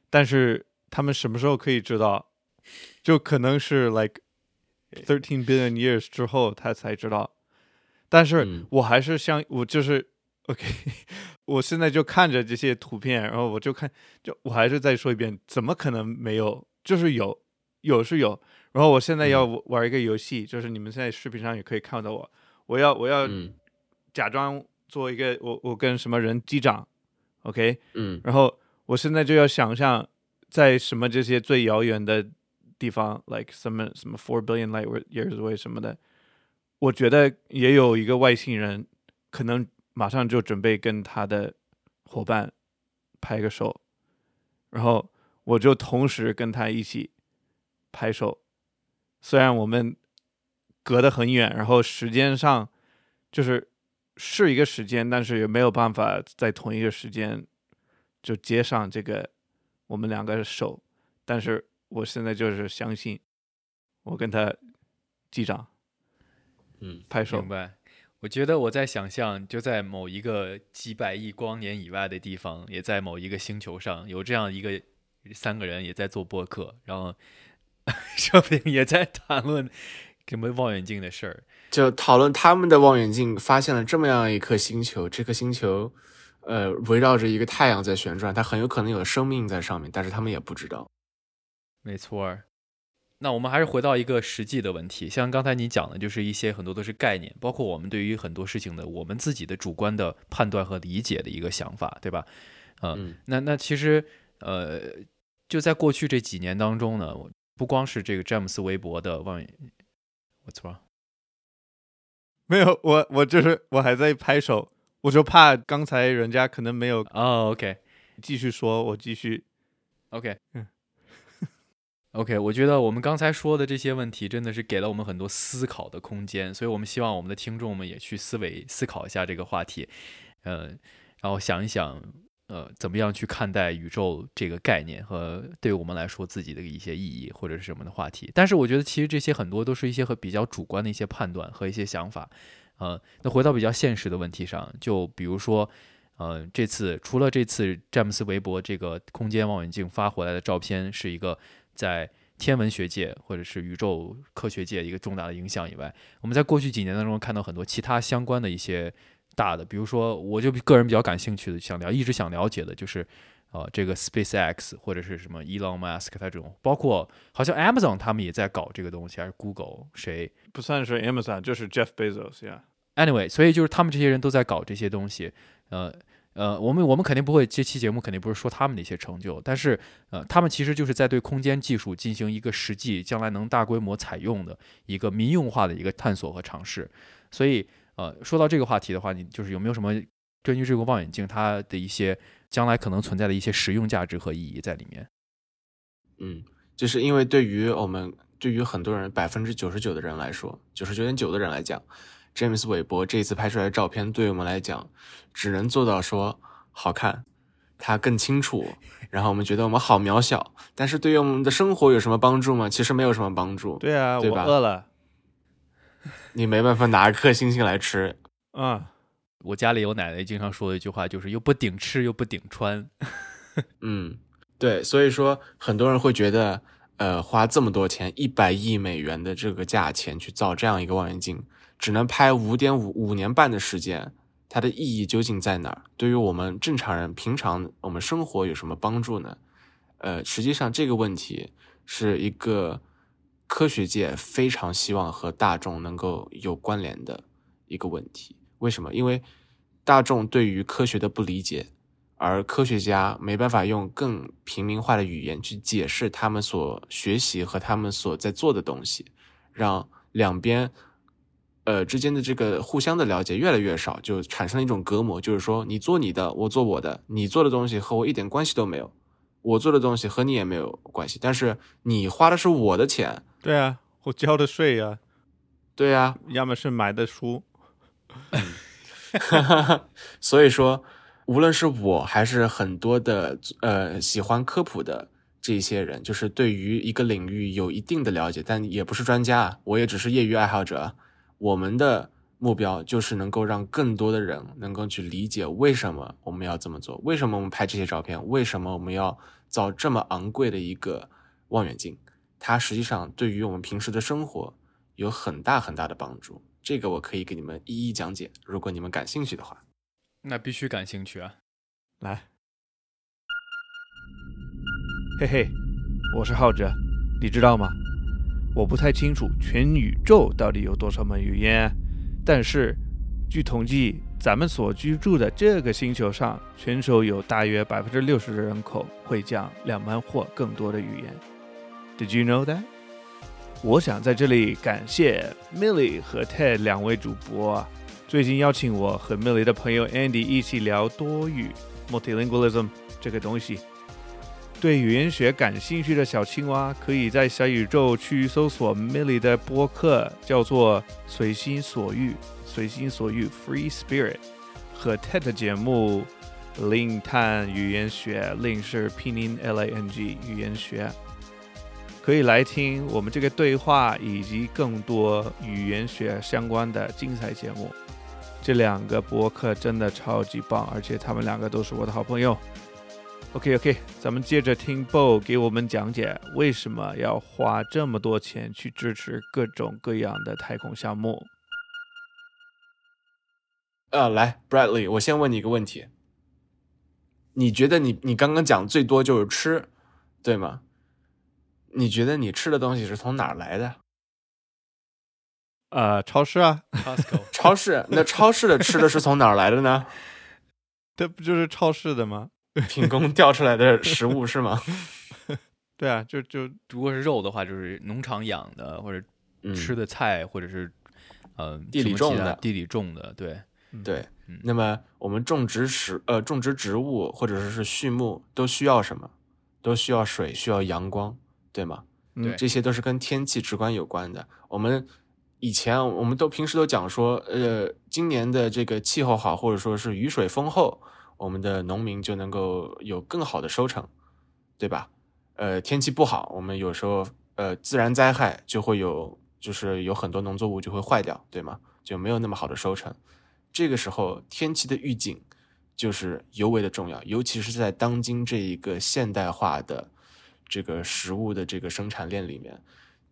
但是他们什么时候可以知道？就可能是 like thirteen billion years 之后他才知道。但是嗯我还是相我就是 OK，我现在就看着这些图片，然后我就看，就我还是再说一遍，怎么可能没有？就是有，有是有。然后我现在要玩一个游戏，就是你们现在视频上也可以看到我，我要我要嗯假装做一个我我跟什么人击掌，OK，嗯然后我现在就要想象在什么这些最遥远的地方，like 什么什么 four billion light years away 什么的，我觉得也有一个外星人，可能马上就准备跟他的伙伴拍个手，然后我就同时跟他一起拍手，虽然我们隔得很远，然后时间上就是是一个时间，但是也没有办法在同一个时间就接上这个我们两个手，但是我现在就是相信，我跟他击掌。嗯拍摄明，白。我觉得我在想象，就在某一个几百亿光年以外的地方，也在某一个星球上，有这样一个三个人也在做播客，然后说不定也在谈论什么望远镜的事儿。就讨论他们的望远镜发现了这么样一颗星球，这颗星球，呃，围绕着一个太阳在旋转，它很有可能有生命在上面，但是他们也不知道。没错儿。那我们还是回到一个实际的问题，像刚才你讲的，就是一些很多都是概念，包括我们对于很多事情的我们自己的主观的判断和理解的一个想法，对吧？呃、嗯那那其实呃，就在过去这几年当中呢，不光是这个詹姆斯·韦伯的望远，What's wrong？没有我我就是我还在拍手，我就怕刚才人家可能没有哦，OK，继续说，我继续 OK，嗯 OK，我觉得我们刚才说的这些问题真的是给了我们很多思考的空间，所以我们希望我们的听众们也去思维思考一下这个话题，呃，然后想一想，呃，怎么样去看待宇宙这个概念和对我们来说自己的一些意义或者是什么的话题。但是我觉得其实这些很多都是一些和比较主观的一些判断和一些想法，呃，那回到比较现实的问题上，就比如说。呃，这次除了这次詹姆斯·韦伯这个空间望远镜发回来的照片是一个在天文学界或者是宇宙科学界一个重大的影响以外，我们在过去几年当中看到很多其他相关的一些大的，比如说我就个人比较感兴趣的，想了一直想了解的就是。呃，这个 SpaceX 或者是什么 Elon Musk 他这种，包括好像 Amazon 他们也在搞这个东西，还是 Google 谁不算是 Amazon，就是 Jeff Bezos 呀。Anyway，所以就是他们这些人都在搞这些东西，呃呃，我们我们肯定不会这期节目肯定不是说他们的一些成就，但是呃，他们其实就是在对空间技术进行一个实际将来能大规模采用的一个民用化的一个探索和尝试。所以呃，说到这个话题的话，你就是有没有什么根据这个望远镜它的一些将来可能存在的一些实用价值和意义在里面？嗯，就是因为对于我们，对于很多人，百分之九十九的人来说，九十九点九的人来讲，詹姆斯·韦伯这次拍出来的照片，对于我们来讲，只能做到说好看，它更清楚，然后我们觉得我们好渺小，但是对于我们的生活有什么帮助吗？其实没有什么帮助。对啊，我对吧饿了。你没办法拿一颗星星来吃。嗯，我家里有奶奶经常说的一句话，就是又不顶吃又不顶穿。嗯，对，所以说很多人会觉得，呃，花这么多钱，一百亿美元的这个价钱去造这样一个望远镜，只能拍五点五五年半的时间，它的意义究竟在哪儿？对于我们正常人，平常我们生活有什么帮助呢？呃，实际上这个问题是一个科学界非常希望和大众能够有关联的一个问题。为什么？因为大众对于科学的不理解。而科学家没办法用更平民化的语言去解释他们所学习和他们所在做的东西，让两边呃之间的这个互相的了解越来越少，就产生了一种隔膜，就是说你做你的，我做我的，你做的东西和我一点关系都没有，我做的东西和你也没有关系，但是你花的是我的钱，对啊，我交的税啊，对呀、要么是买的书，所以说，无论是我还是很多的呃喜欢科普的这些人，就是对于一个领域有一定的了解，但也不是专家啊，我也只是业余爱好者啊。我们的目标就是能够让更多的人能够去理解为什么我们要这么做，为什么我们拍这些照片，为什么我们要造这么昂贵的一个望远镜。它实际上对于我们平时的生活有很大很大的帮助。这个我可以给你们一一讲解，如果你们感兴趣的话。那必须感兴趣啊！来，嘿嘿，我是浩哲，你知道吗？我不太清楚全宇宙到底有多少门语言，但是据统计，咱们所居住的这个星球上，全球有大约百分之六十的人口会讲两门或更多的语言。Did you know that？我想在这里感谢 Millie 和 Ted 两位主播，最近邀请我和 Millie 的朋友 Andy 一起聊多语 （multilingualism） 这个东西。对语言学感兴趣的小青蛙，可以在小宇宙去搜索 Millie 的播客，叫做“随心所欲”，随心所欲 （Free Spirit） 和 TED 节目“ Lin 探语言学 ”，，Lin 是拼音 L A N G 语言学。可以来听我们这个对话以及更多语言学相关的精彩节目。这两个播客真的超级棒，而且他们两个都是我的好朋友。OK OK，咱们接着听 Bo 给我们讲解为什么要花这么多钱去支持各种各样的太空项目。呃，来，Bradley，我先问你一个问题，你觉得你你刚刚讲最多就是吃，对吗？你觉得你吃的东西是从哪儿来的？呃，超市啊，Costco 超市？那超市的吃的是从哪儿来的呢？这不就是超市的吗？品工掉出来的食物是吗？对啊，就就如果是肉的话，就是农场养的，或者嗯，吃的菜，或者是呃地里种的地里种的，对，对嗯。那么我们种植食呃种植植物或者说是畜牧都需要什么？都需要水，需要阳光，对吗？嗯对这些都是跟天气直观有关的。我们以前我们都平时都讲说，呃，今年的这个气候好，或者说是雨水丰厚，我们的农民就能够有更好的收成，对吧？呃，天气不好，我们有时候呃自然灾害就会有，就是有很多农作物就会坏掉，对吗？就没有那么好的收成。这个时候，天气的预警就是尤为的重要，尤其是在当今这一个现代化的这个食物的这个生产链里面，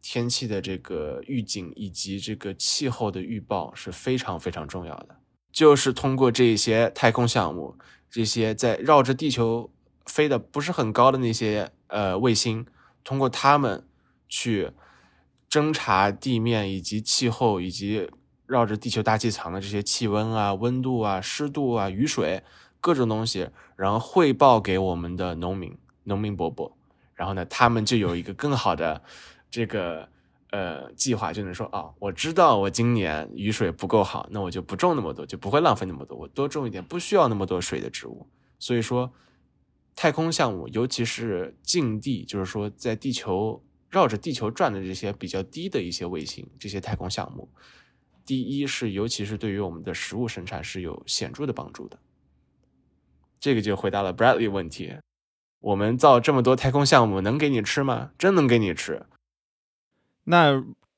天气的这个预警以及这个气候的预报是非常非常重要的。就是通过这些太空项目，这些在绕着地球飞的不是很高的那些呃卫星，通过它们去侦察地面以及气候以及绕着地球大气层的这些气温啊、温度啊、湿度啊、雨水各种东西，然后汇报给我们的农民、农民伯伯，然后呢，他们就有一个更好的这个呃计划，就能说啊，我知道我今年雨水不够好，那我就不种那么多，就不会浪费那么多，我多种一点不需要那么多水的植物。所以说，太空项目，尤其是近地，就是说在地球绕着地球转的这些比较低的一些卫星，这些太空项目，第一是尤其是对于我们的食物生产是有显著的帮助的。这个就回答了 Bradley 问题。我们造这么多太空项目，能给你吃吗？真能给你吃。那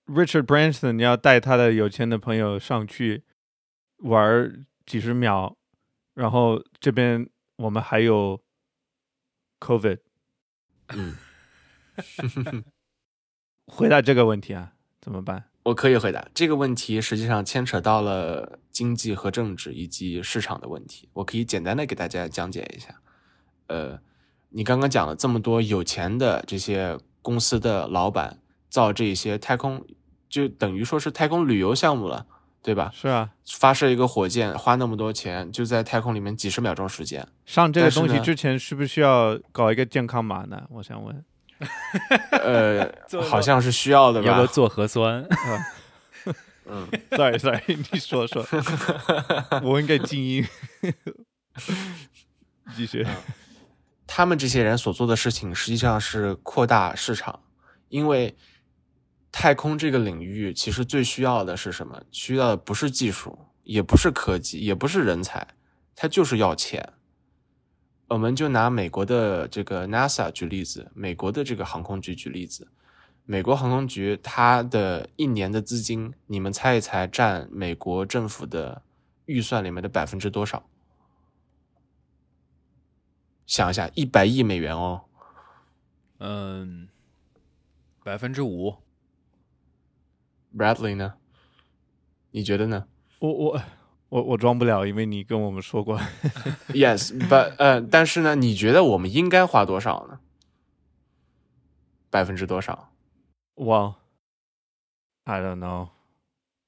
Richard Branson 要带他的有钱的朋友上去玩几十秒，然后这边我们还有 COVID，嗯，回答这个问题啊，怎么办？我可以回答这个问题，实际上牵扯到了经济和政治以及市场的问题。我可以简单的给大家讲解一下。呃，你刚刚讲了这么多有钱的这些公司的老板造这些太空，就等于说是太空旅游项目了，对吧？是啊，发射一个火箭花那么多钱，就在太空里面几十秒钟时间。上这个东西之前是不是需要搞一个健康码呢？我想问。呃 做，好像是需要的吧？要不要做核酸？嗯，sorry sorry，你说说，我应该静音。继续。他们这些人所做的事情实际上是扩大市场，因为太空这个领域其实最需要的是什么？需要的不是技术，也不是科技，也不是人才，它就是要钱。我们就拿美国的这个 NASA 举例子，美国的这个航空局举例子，美国航空局它的一年的资金，你们猜一猜占美国政府的预算里面的百分之多少？想一下，一百亿美元哦。嗯，百分之五。Bradley 呢？你觉得呢我我我我装不了，因为你跟我们说过。Yes，but 呃，但是呢，你觉得我们应该花多少呢？百分之多少？哇，I don't know，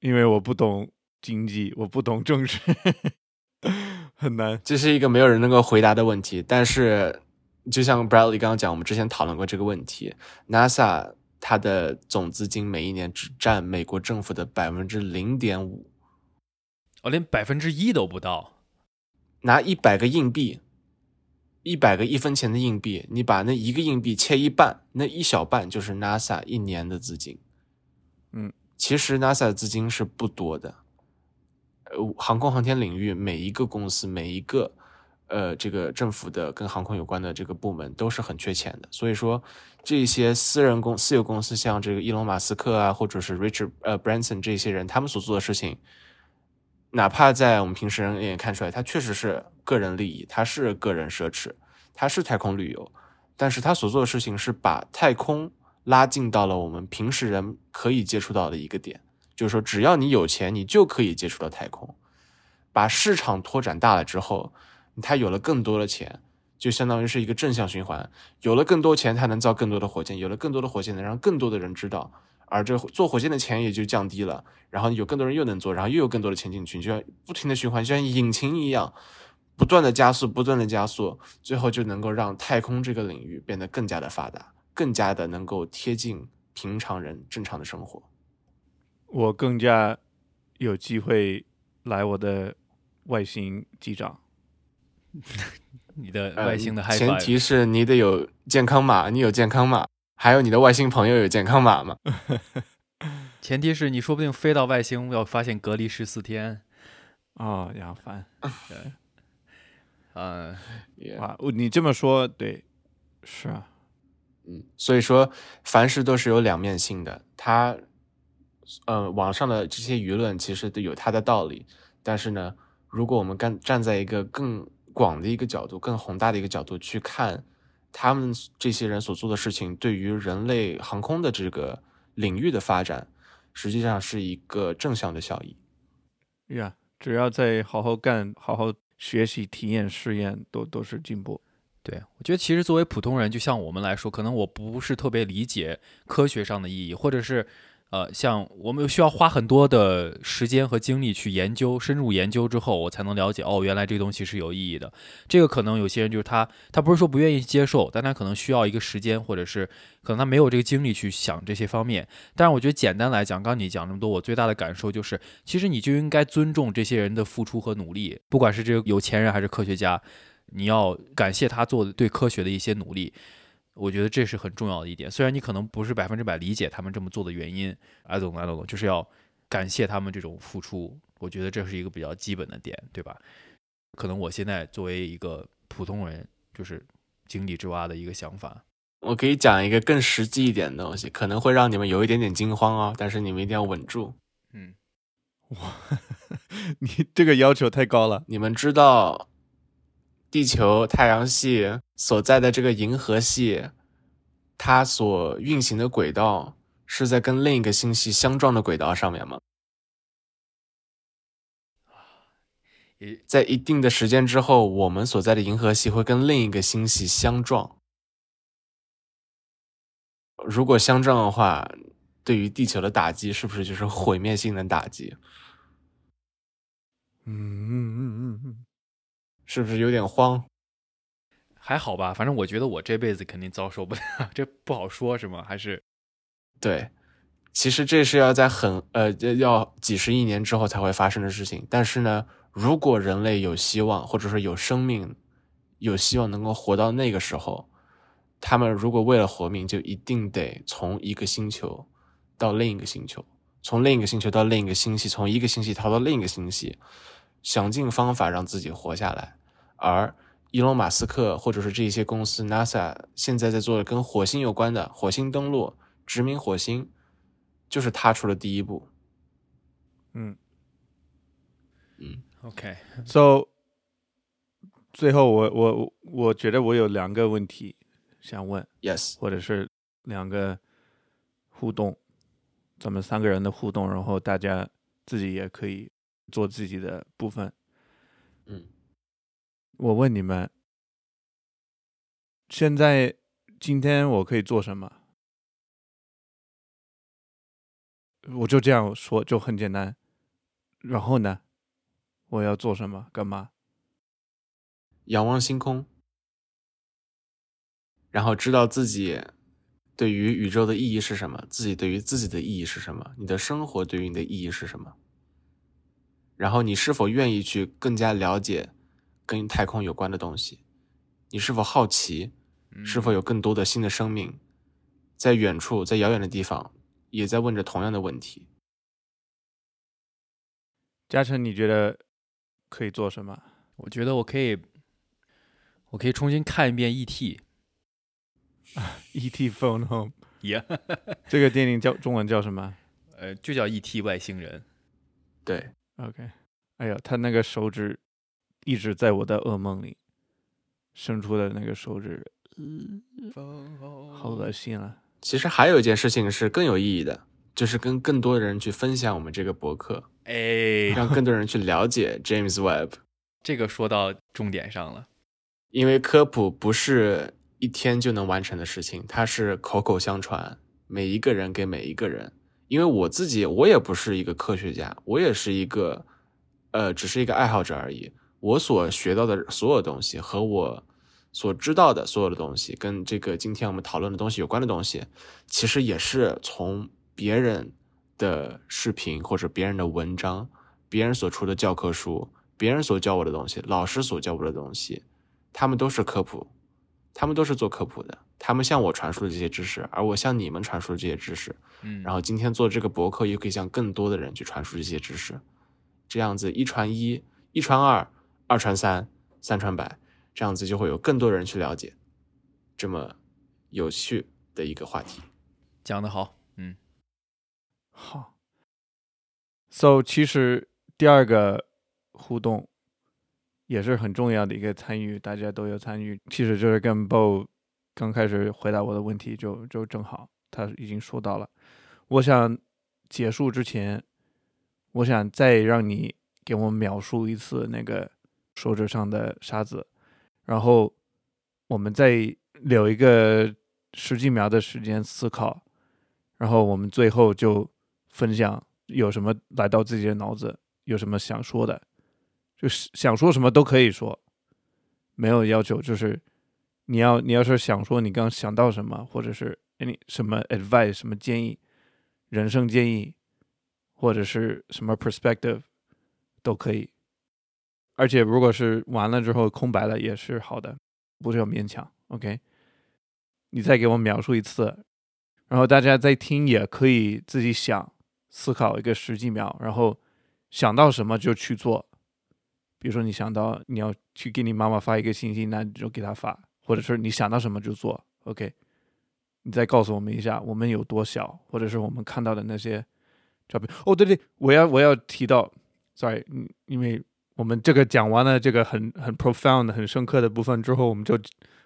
因为我不懂经济，我不懂政治，很难。这是一个没有人能够回答的问题。但是，就像 Bradley 刚刚讲，我们之前讨论过这个问题，NASA 它的总资金每一年只占美国政府的百分之零点五。哦，连百分之一都不到。拿一百个硬币，一百个一分钱的硬币，你把那一个硬币切一半，那一小半就是 NASA 一年的资金。嗯，其实 NASA 的资金是不多的。呃，航空航天领域每一个公司，每一个呃这个政府的跟航空有关的这个部门都是很缺钱的。所以说，这些私人公私有公司，像这个伊隆马斯克啊，或者是 Richard 呃 Branson 这些人，他们所做的事情，哪怕在我们平时人眼看出来，他确实是个人利益，他是个人奢侈，他是太空旅游，但是他所做的事情是把太空拉近到了我们平时人可以接触到的一个点，就是说，只要你有钱，你就可以接触到太空。把市场拓展大了之后，他有了更多的钱，就相当于是一个正向循环。有了更多钱，他能造更多的火箭，有了更多的火箭，能让更多的人知道，而这做火箭的钱也就降低了。然后有更多人又能做，然后又有更多的钱进去，就像不停的循环，就像引擎一样，不断的加速，不断的加速，最后就能够让太空这个领域变得更加的发达，更加的能够贴近平常人正常的生活。我更加有机会来我的外星机长。你的呃外星的 HiFi，、前提是你得有健康码，你有健康码，还有你的外星朋友有健康码吗？前提是你说不定飞到外星要发现隔离十四天。哦，杨帆，嗯，也哇，我你这么说，对，是啊，嗯，所以说凡事都是有两面性的。它，呃，网上的这些舆论其实都有它的道理，但是呢，如果我们干站在一个更广的一个角度、更宏大的一个角度去看他们这些人所做的事情，对于人类航空的这个领域的发展，实际上是一个正向的效益。呀、只要再好好干，好好学习、体验、试验，都都是进步。对，我觉得其实作为普通人，就像我们来说，可能我不是特别理解科学上的意义，或者是呃，像我们需要花很多的时间和精力去研究，深入研究之后，我才能了解哦，原来这个东西是有意义的。这个可能有些人就是他，他不是说不愿意接受，但他可能需要一个时间，或者是可能他没有这个精力去想这些方面。但是我觉得简单来讲，刚你讲那么多，我最大的感受就是，其实你就应该尊重这些人的付出和努力，不管是这个有钱人还是科学家。你要感谢他做的对科学的一些努力，我觉得这是很重要的一点。虽然你可能不是百分之百理解他们这么做的原因，I don't I don't know，就是要感谢他们这种付出。我觉得这是一个比较基本的点，对吧？可能我现在作为一个普通人，就是井底之蛙的一个想法。我可以讲一个更实际一点的东西，可能会让你们有一点点惊慌哦，但是你们一定要稳住。嗯，哇 你这个要求太高了。你们知道，地球、太阳系所在的这个银河系，它所运行的轨道是在跟另一个星系相撞的轨道上面吗？也在一定的时间之后，我们所在的银河系会跟另一个星系相撞。如果相撞的话，对于地球的打击是不是就是毁灭性的打击？嗯嗯嗯嗯嗯，是不是有点慌？还好吧，反正我觉得我这辈子肯定遭受不了，这不好说，是吗？还是对，其实这是要在很呃要几十亿年之后才会发生的事情。但是呢，如果人类有希望，或者说有生命，有希望能够活到那个时候，他们如果为了活命，就一定得从一个星球到另一个星球，从另一个星球到另一个星系，从一个星系逃到另一个星系，想尽方法让自己活下来。而伊隆马斯克或者是这些公司，NASA 现在在做的跟火星有关的火星登陆、殖民火星，就是踏出了第一步。嗯嗯 OK？，so 最后我我我觉得我有两个问题想问，，Yes，或者是两个互动，咱们三个人的互动，然后大家自己也可以做自己的部分。嗯，我问你们，现在今天我可以做什么？我就这样说，就很简单。然后呢，我要做什么？干嘛？仰望星空，然后知道自己对于宇宙的意义是什么，自己对于自己的意义是什么，你的生活对于你的意义是什么，然后你是否愿意去更加了解跟太空有关的东西？你是否好奇？是否有更多的新的生命在远处，在遥远的地方也在问着同样的问题？嘉诚，你觉得可以做什么？我觉得我可以，我可以重新看一遍 E E.T. E.T. Phone Home 也，这个电影叫中文叫什么呃，就叫 E.T. 外星人。对，？OK，哎呀，他那个手指一直在我的噩梦里，伸出的那个手指，好恶心啊！其实还有一件事情是更有意义的，就是跟更多的人去分享我们这个博客，哎，让更多人去了解 James Webb。这个说到重点上了。因为科普不是一天就能完成的事情，它是口口相传，每一个人给每一个人。因为我自己，我也不是一个科学家，我也是一个，呃，只是一个爱好者而已。我所学到的所有东西和我所知道的所有的东西，跟这个今天我们讨论的东西有关的东西，其实也是从别人的视频或者别人的文章、别人所出的教科书、别人所教我的东西、老师所教我的东西。他们都是科普，他们都是做科普的，他们向我传输的这些知识，而我向你们传输的这些知识，嗯，然后今天做这个博客，又可以向更多的人去传输这些知识，这样子一传一，一传二，二传三，三传百，这样子就会有更多人去了解这么有趣的一个话题。讲得好，嗯，好，so 其实第二个互动也是很重要的一个参与，大家都有参与。其实就是跟 Bo 刚开始回答我的问题就就正好，他已经说到了。我想结束之前，我想再让你给我描述一次那个手指上的沙子，然后我们再留一个十几秒的时间思考，然后我们最后就分享有什么来到自己的脑子，有什么想说的，就是想说什么都可以说，没有要求，就是你要你要是想说你刚想到什么，或者是 any 什么 advice 什么建议，人生建议，或者是什么 perspective 都可以。而且如果是完了之后空白了也是好的，不是要勉强。OK，你再给我描述一次，然后大家在听也可以自己想思考一个十几秒，然后想到什么就去做。比如说你想到你要去给你妈妈发一个信息，那你就给她发，或者是你想到什么就做。OK，你再告诉我们一下我们有多小，或者是我们看到的那些照片。哦，对对，我要我要提到，sorry，嗯，因为我们这个讲完了这个很很 profound 很深刻的部分之后，我们就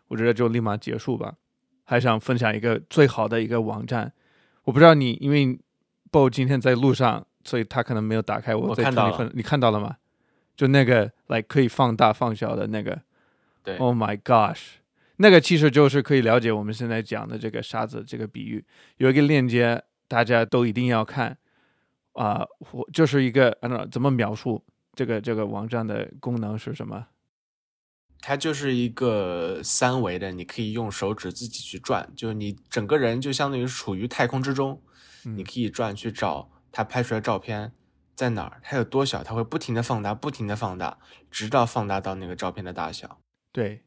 我觉得就立马结束吧。还想分享一个最好的一个网站，我不知道你，因为 Bo 今天在路上，所以他可能没有打开。我我看到你看到了吗？就那个 like 可以放大放小的那个对，，Oh my gosh，那个其实就是可以了解我们现在讲的这个沙子这个比喻。有一个链接，大家都一定要看啊、我就是一个按照怎么描述，这个这个网站的功能是什么？它就是一个三维的，你可以用手指自己去转，就是你整个人就相当于处于太空之中，你可以转去找它拍出来的照片在哪儿，它有多小，它会不停的放大，不停的放大，直到放大到那个照片的大小。对，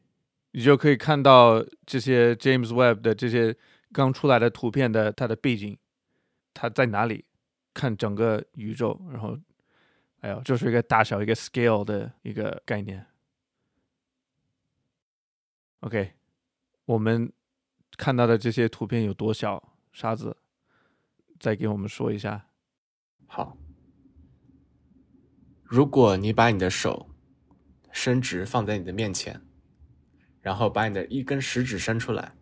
你就可以看到这些 James Webb 的这些刚出来的图片的它的背景，它在哪里？看整个宇宙，然后，哎呦，就是一个大小一个 scale 的一个概念。OK，我们看到的这些图片有多小？沙子，再给我们说一下。好，如果你把你的手伸直放在你的面前，然后把你的一根食指伸出来，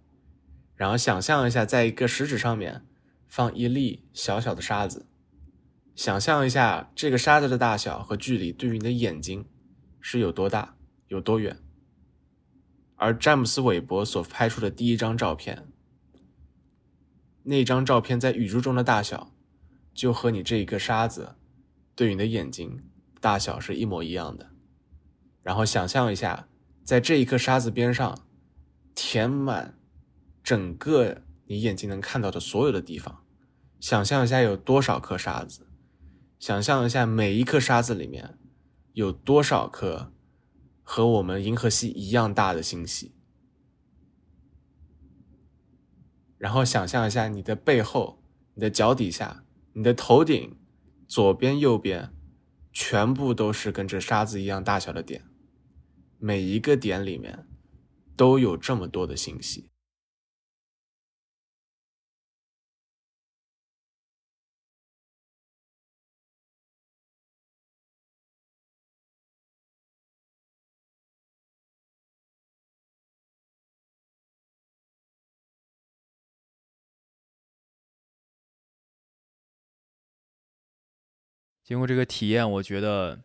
然后想象一下，在一个食指上面放一粒小小的沙子。想象一下，这个沙子的大小和距离对于你的眼睛是有多大、有多远？而詹姆斯·韦伯所拍出的第一张照片，那张照片在宇宙中的大小，就和你这一个沙子对你的眼睛大小是一模一样的。然后想象一下，在这一颗沙子边上，填满整个你眼睛能看到的所有的地方。想象一下有多少颗沙子。想象一下，每一颗沙子里面有多少颗和我们银河系一样大的星系。然后想象一下，你的背后、你的脚底下、你的头顶、左边、右边，全部都是跟这沙子一样大小的点。每一个点里面都有这么多的信息。经过这个体验，我觉得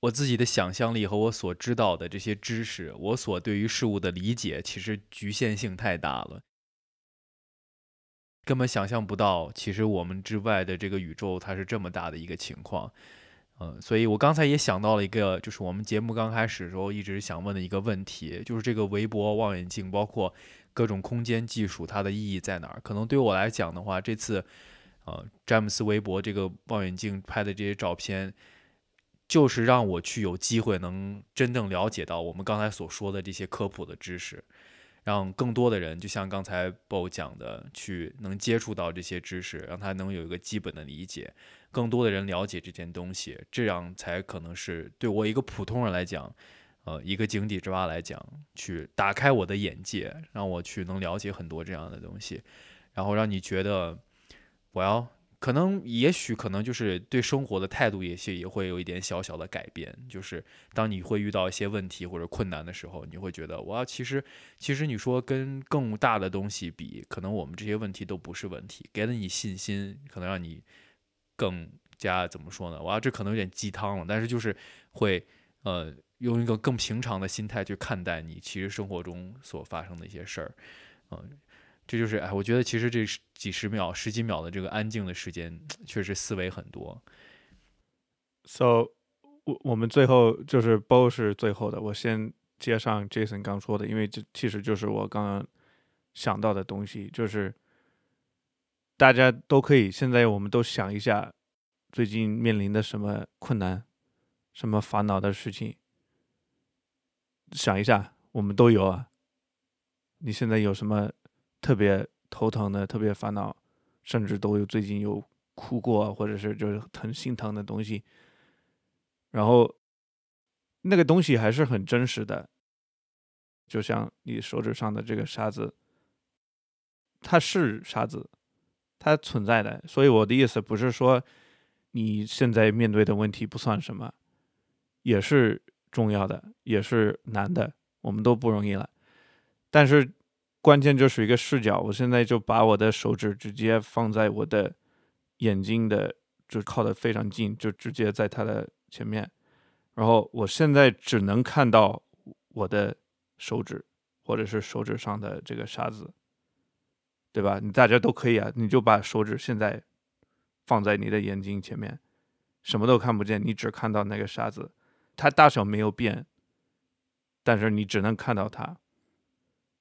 我自己的想象力和我所知道的这些知识，我所对于事物的理解，其实局限性太大了，根本想象不到，其实我们之外的这个宇宙它是这么大的一个情况。嗯，所以我刚才也想到了一个，就是我们节目刚开始的时候一直想问的一个问题，就是这个韦伯望远镜，包括各种空间技术，它的意义在哪儿？可能对我来讲的话，这次。呃，詹姆斯·韦伯这个望远镜拍的这些照片，就是让我去有机会能真正了解到我们刚才所说的这些科普的知识，让更多的人，就像刚才 BO 讲的，去能接触到这些知识，让他能有一个基本的理解，更多的人了解这件东西，这样才可能是对我一个普通人来讲，呃，一个井底之蛙来讲，去打开我的眼界，让我去能了解很多这样的东西，然后让你觉得。我要可能，也许可能就是对生活的态度，也许也会有一点小小的改变。就是当你会遇到一些问题或者困难的时候，你会觉得，我要其实其实你说跟更大的东西比，可能我们这些问题都不是问题，给了你信心，可能让你更加怎么说呢？哇，这可能有点鸡汤了，但是就是会呃用一个更平常的心态去看待你其实生活中所发生的一些事儿，嗯。这就是哎，我觉得其实这几十秒、十几秒的这个安静的时间，确实思维很多。So，我我们最后就是 Bo 是最后的，我先接上 Jason 刚说的，因为这其实就是我刚刚想到的东西，就是大家都可以现在我们都想一下，最近面临的什么困难、什么烦恼的事情，想一下，我们都有啊。你现在有什么？特别头疼的，特别烦恼，甚至都有最近有哭过，或者是就是很心疼的东西。然后那个东西还是很真实的，就像你手指上的这个沙子，它是沙子，它存在的。所以我的意思不是说你现在面对的问题不算什么，也是重要的，也是难的，我们都不容易了。但是。关键就是一个视角，我现在就把我的手指直接放在我的眼睛的，就靠得非常近，就直接在它的前面，然后我现在只能看到我的手指，或者是手指上的这个沙子，对吧？你大家都可以啊，你就把手指现在放在你的眼睛前面，什么都看不见，你只看到那个沙子，它大小没有变，但是你只能看到它。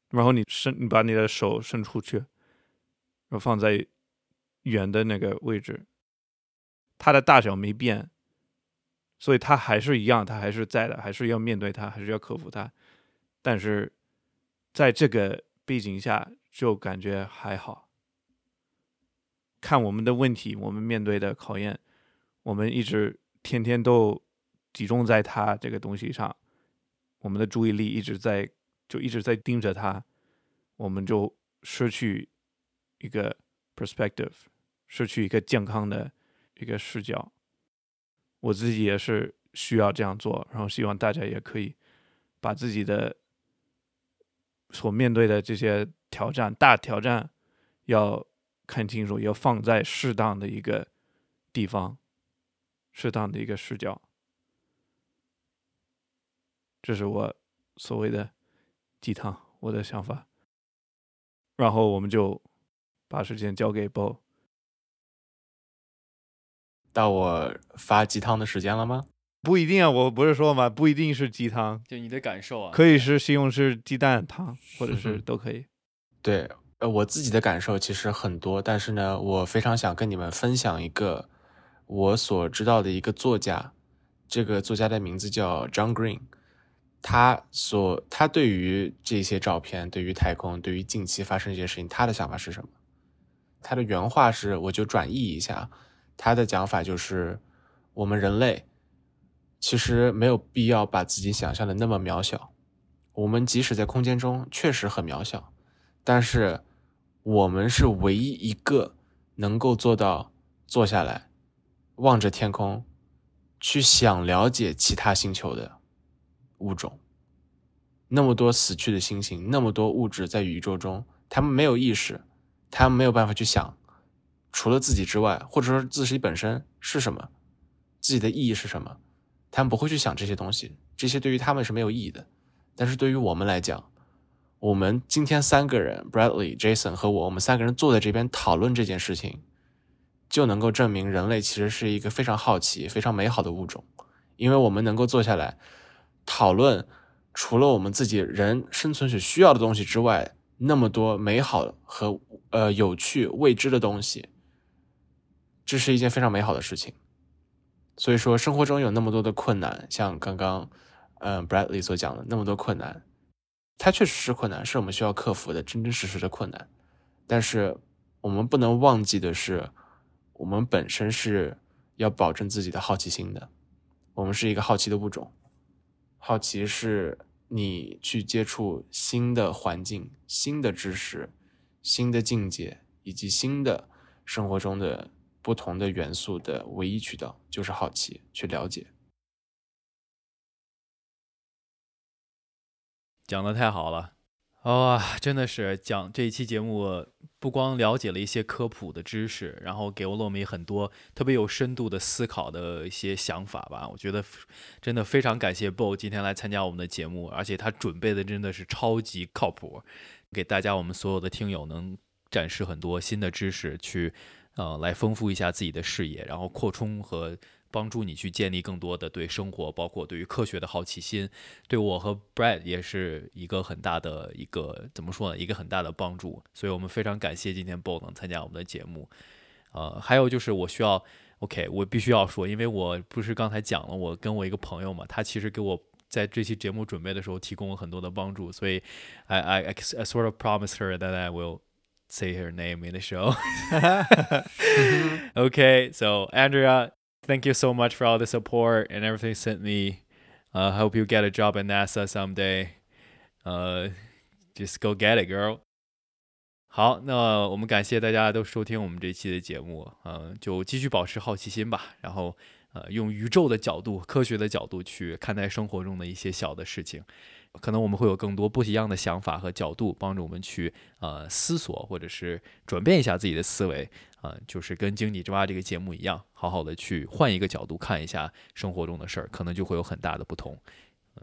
然后你伸，你把你的手伸出去，然后放在圆的那个位置，它的大小没变，所以它还是一样，它还是在的，还是要面对它，还是要克服它。但是在这个背景下，就感觉还好。看我们的问题，我们面对的考验，我们一直天天都集中在它这个东西上，我们的注意力一直在。就一直在盯着它，我们就失去一个 perspective，失去一个健康的一个视角。我自己也是需要这样做，然后希望大家也可以把自己的所面对的这些挑战、大挑战要看清楚，要放在适当的一个地方，适当的一个视角。这是我所谓的。鸡汤，我的想法。然后我们就把时间交给 Bo。到我发鸡汤的时间了吗？不一定啊，我不是说嘛，不一定是鸡汤，就你的感受啊，可以是西红柿鸡蛋汤，或者是都可以。对，呃，我自己的感受其实很多，但是呢，我非常想跟你们分享一个我所知道的一个作家，这个作家的名字叫 John Green。他所他对于这些照片，对于太空，对于近期发生这些事情，他的想法是什么？他的原话是，我就转译一下，他的讲法就是，我们人类其实没有必要把自己想象的那么渺小，我们即使在空间中确实很渺小，但是我们是唯一一个能够做到坐下来，望着天空，去想了解其他星球的。物种，那么多死去的星星，那么多物质在宇宙中，他们没有意识，他们没有办法去想，除了自己之外，或者说自己本身是什么，自己的意义是什么，他们不会去想这些东西，这些对于他们是没有意义的。但是对于我们来讲，我们今天三个人，Bradley、Jason 和我，我们三个人坐在这边讨论这件事情，就能够证明人类其实是一个非常好奇、非常美好的物种，因为我们能够坐下来。讨论除了我们自己人生存所需要的东西之外，那么多美好和呃有趣未知的东西，这是一件非常美好的事情。所以说，生活中有那么多的困难，像刚刚嗯 Bradley 所讲的那么多困难，它确实是困难，是我们需要克服的真真实实的困难。但是我们不能忘记的是，我们本身是要保证自己的好奇心的，我们是一个好奇的物种。好奇是你去接触新的环境、新的知识、新的境界以及新的生活中的不同的元素的唯一渠道，就是好奇，去了解。讲的太好了。哇，真的是讲这一期节目，不光了解了一些科普的知识，然后给了我们很多特别有深度的思考的一些想法吧。我觉得真的非常感谢 Bo 今天来参加我们的节目，而且他准备的真的是超级靠谱，给大家我们所有的听友能展示很多新的知识，去呃来丰富一下自己的视野，然后扩充和。帮助你去建立更多的对生活，包括对于科学的好奇心，对我和 Brad 也是一个很大的一个怎么说呢？一个很大的帮助。所以我们非常感谢今天 Bo 能参加我们的节目。呃，还有就是我需要，OK，我必须要说，因为我不是刚才讲了，我跟我一个朋友嘛，他其实给我在这期节目准备的时候提供了很多的帮助，所以 I I I sort of promised her that I will say her name in the show. okay, so Andrea. Thank you so much for all the support and everything sent me. I uh, hope you get a job at NASA someday. Uh, just go get it, girl. 好，那我们感谢大家都收听我们这期的节目，嗯、呃，就继续保持好奇心吧，然后呃，用宇宙的角度、科学的角度去看待生活中的一些小的事情。可能我们会有更多不一样的想法和角度，帮助我们去呃思索，或者是转变一下自己的思维啊，就是跟《井底之蛙》这个节目一样，好好的去换一个角度看一下生活中的事儿，可能就会有很大的不同。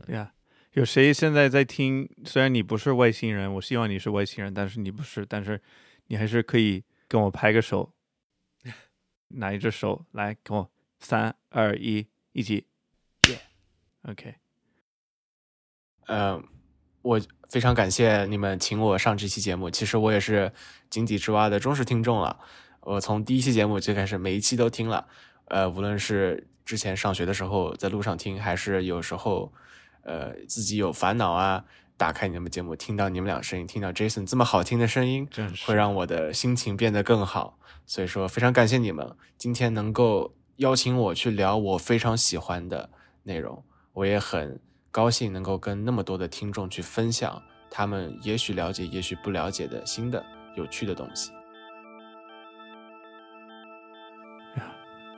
对呀，有谁现在在听？虽然你不是外星人，我希望你是外星人，但是你不是，但是你还是可以跟我拍个手，拿一只手来跟我三二一，一起耶！OK，呃，我非常感谢你们请我上这期节目。其实我也是井底之蛙的忠实听众了。我从第一期节目就开始，每一期都听了。呃，无论是之前上学的时候在路上听，还是有时候呃自己有烦恼啊，打开你们节目，听到你们俩声音，听到 Jason 这么好听的声音，会让我的心情变得更好。所以说，非常感谢你们今天能够邀请我去聊我非常喜欢的内容，我也很高兴能够跟那么多的听众去分享他们也许了解、也许不了解的新的有趣的东西。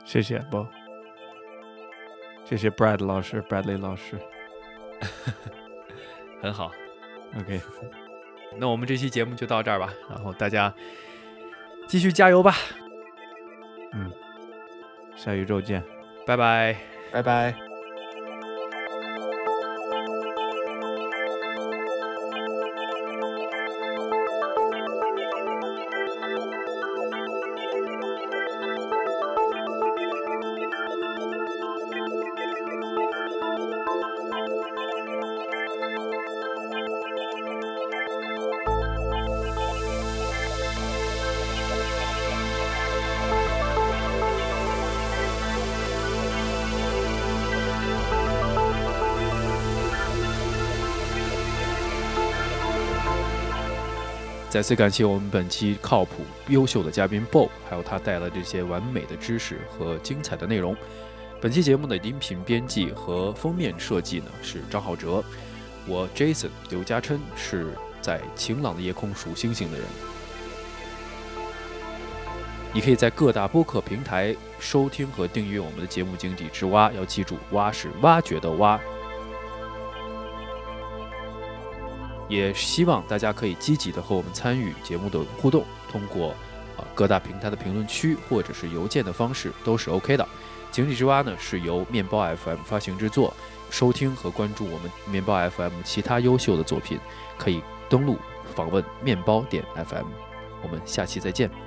谢谢 Bo，谢谢 Brad 老师，Bradley 老师。很好。OK，那我们这期节目就到这儿吧，然后大家继续加油吧，嗯，下宇宙见。拜拜。拜拜。再次感谢我们本期靠谱优秀的嘉宾 Bo，还有他带来这些完美的知识和精彩的内容。本期节目的音频编辑和封面设计呢是张浩哲，我 Jason 刘嘉琛是在晴朗的夜空数星星的人。你可以在各大播客平台收听和订阅我们的节目《井底之蛙》，要记住，蛙是挖掘的蛙。也希望大家可以积极的和我们参与节目的互动，通过啊各大平台的评论区或者是邮件的方式都是 OK 的。井底之蛙呢是由面包 FM 发行制作，收听和关注我们面包 FM 其他优秀的作品，可以登录访问面包点 FM。我们下期再见。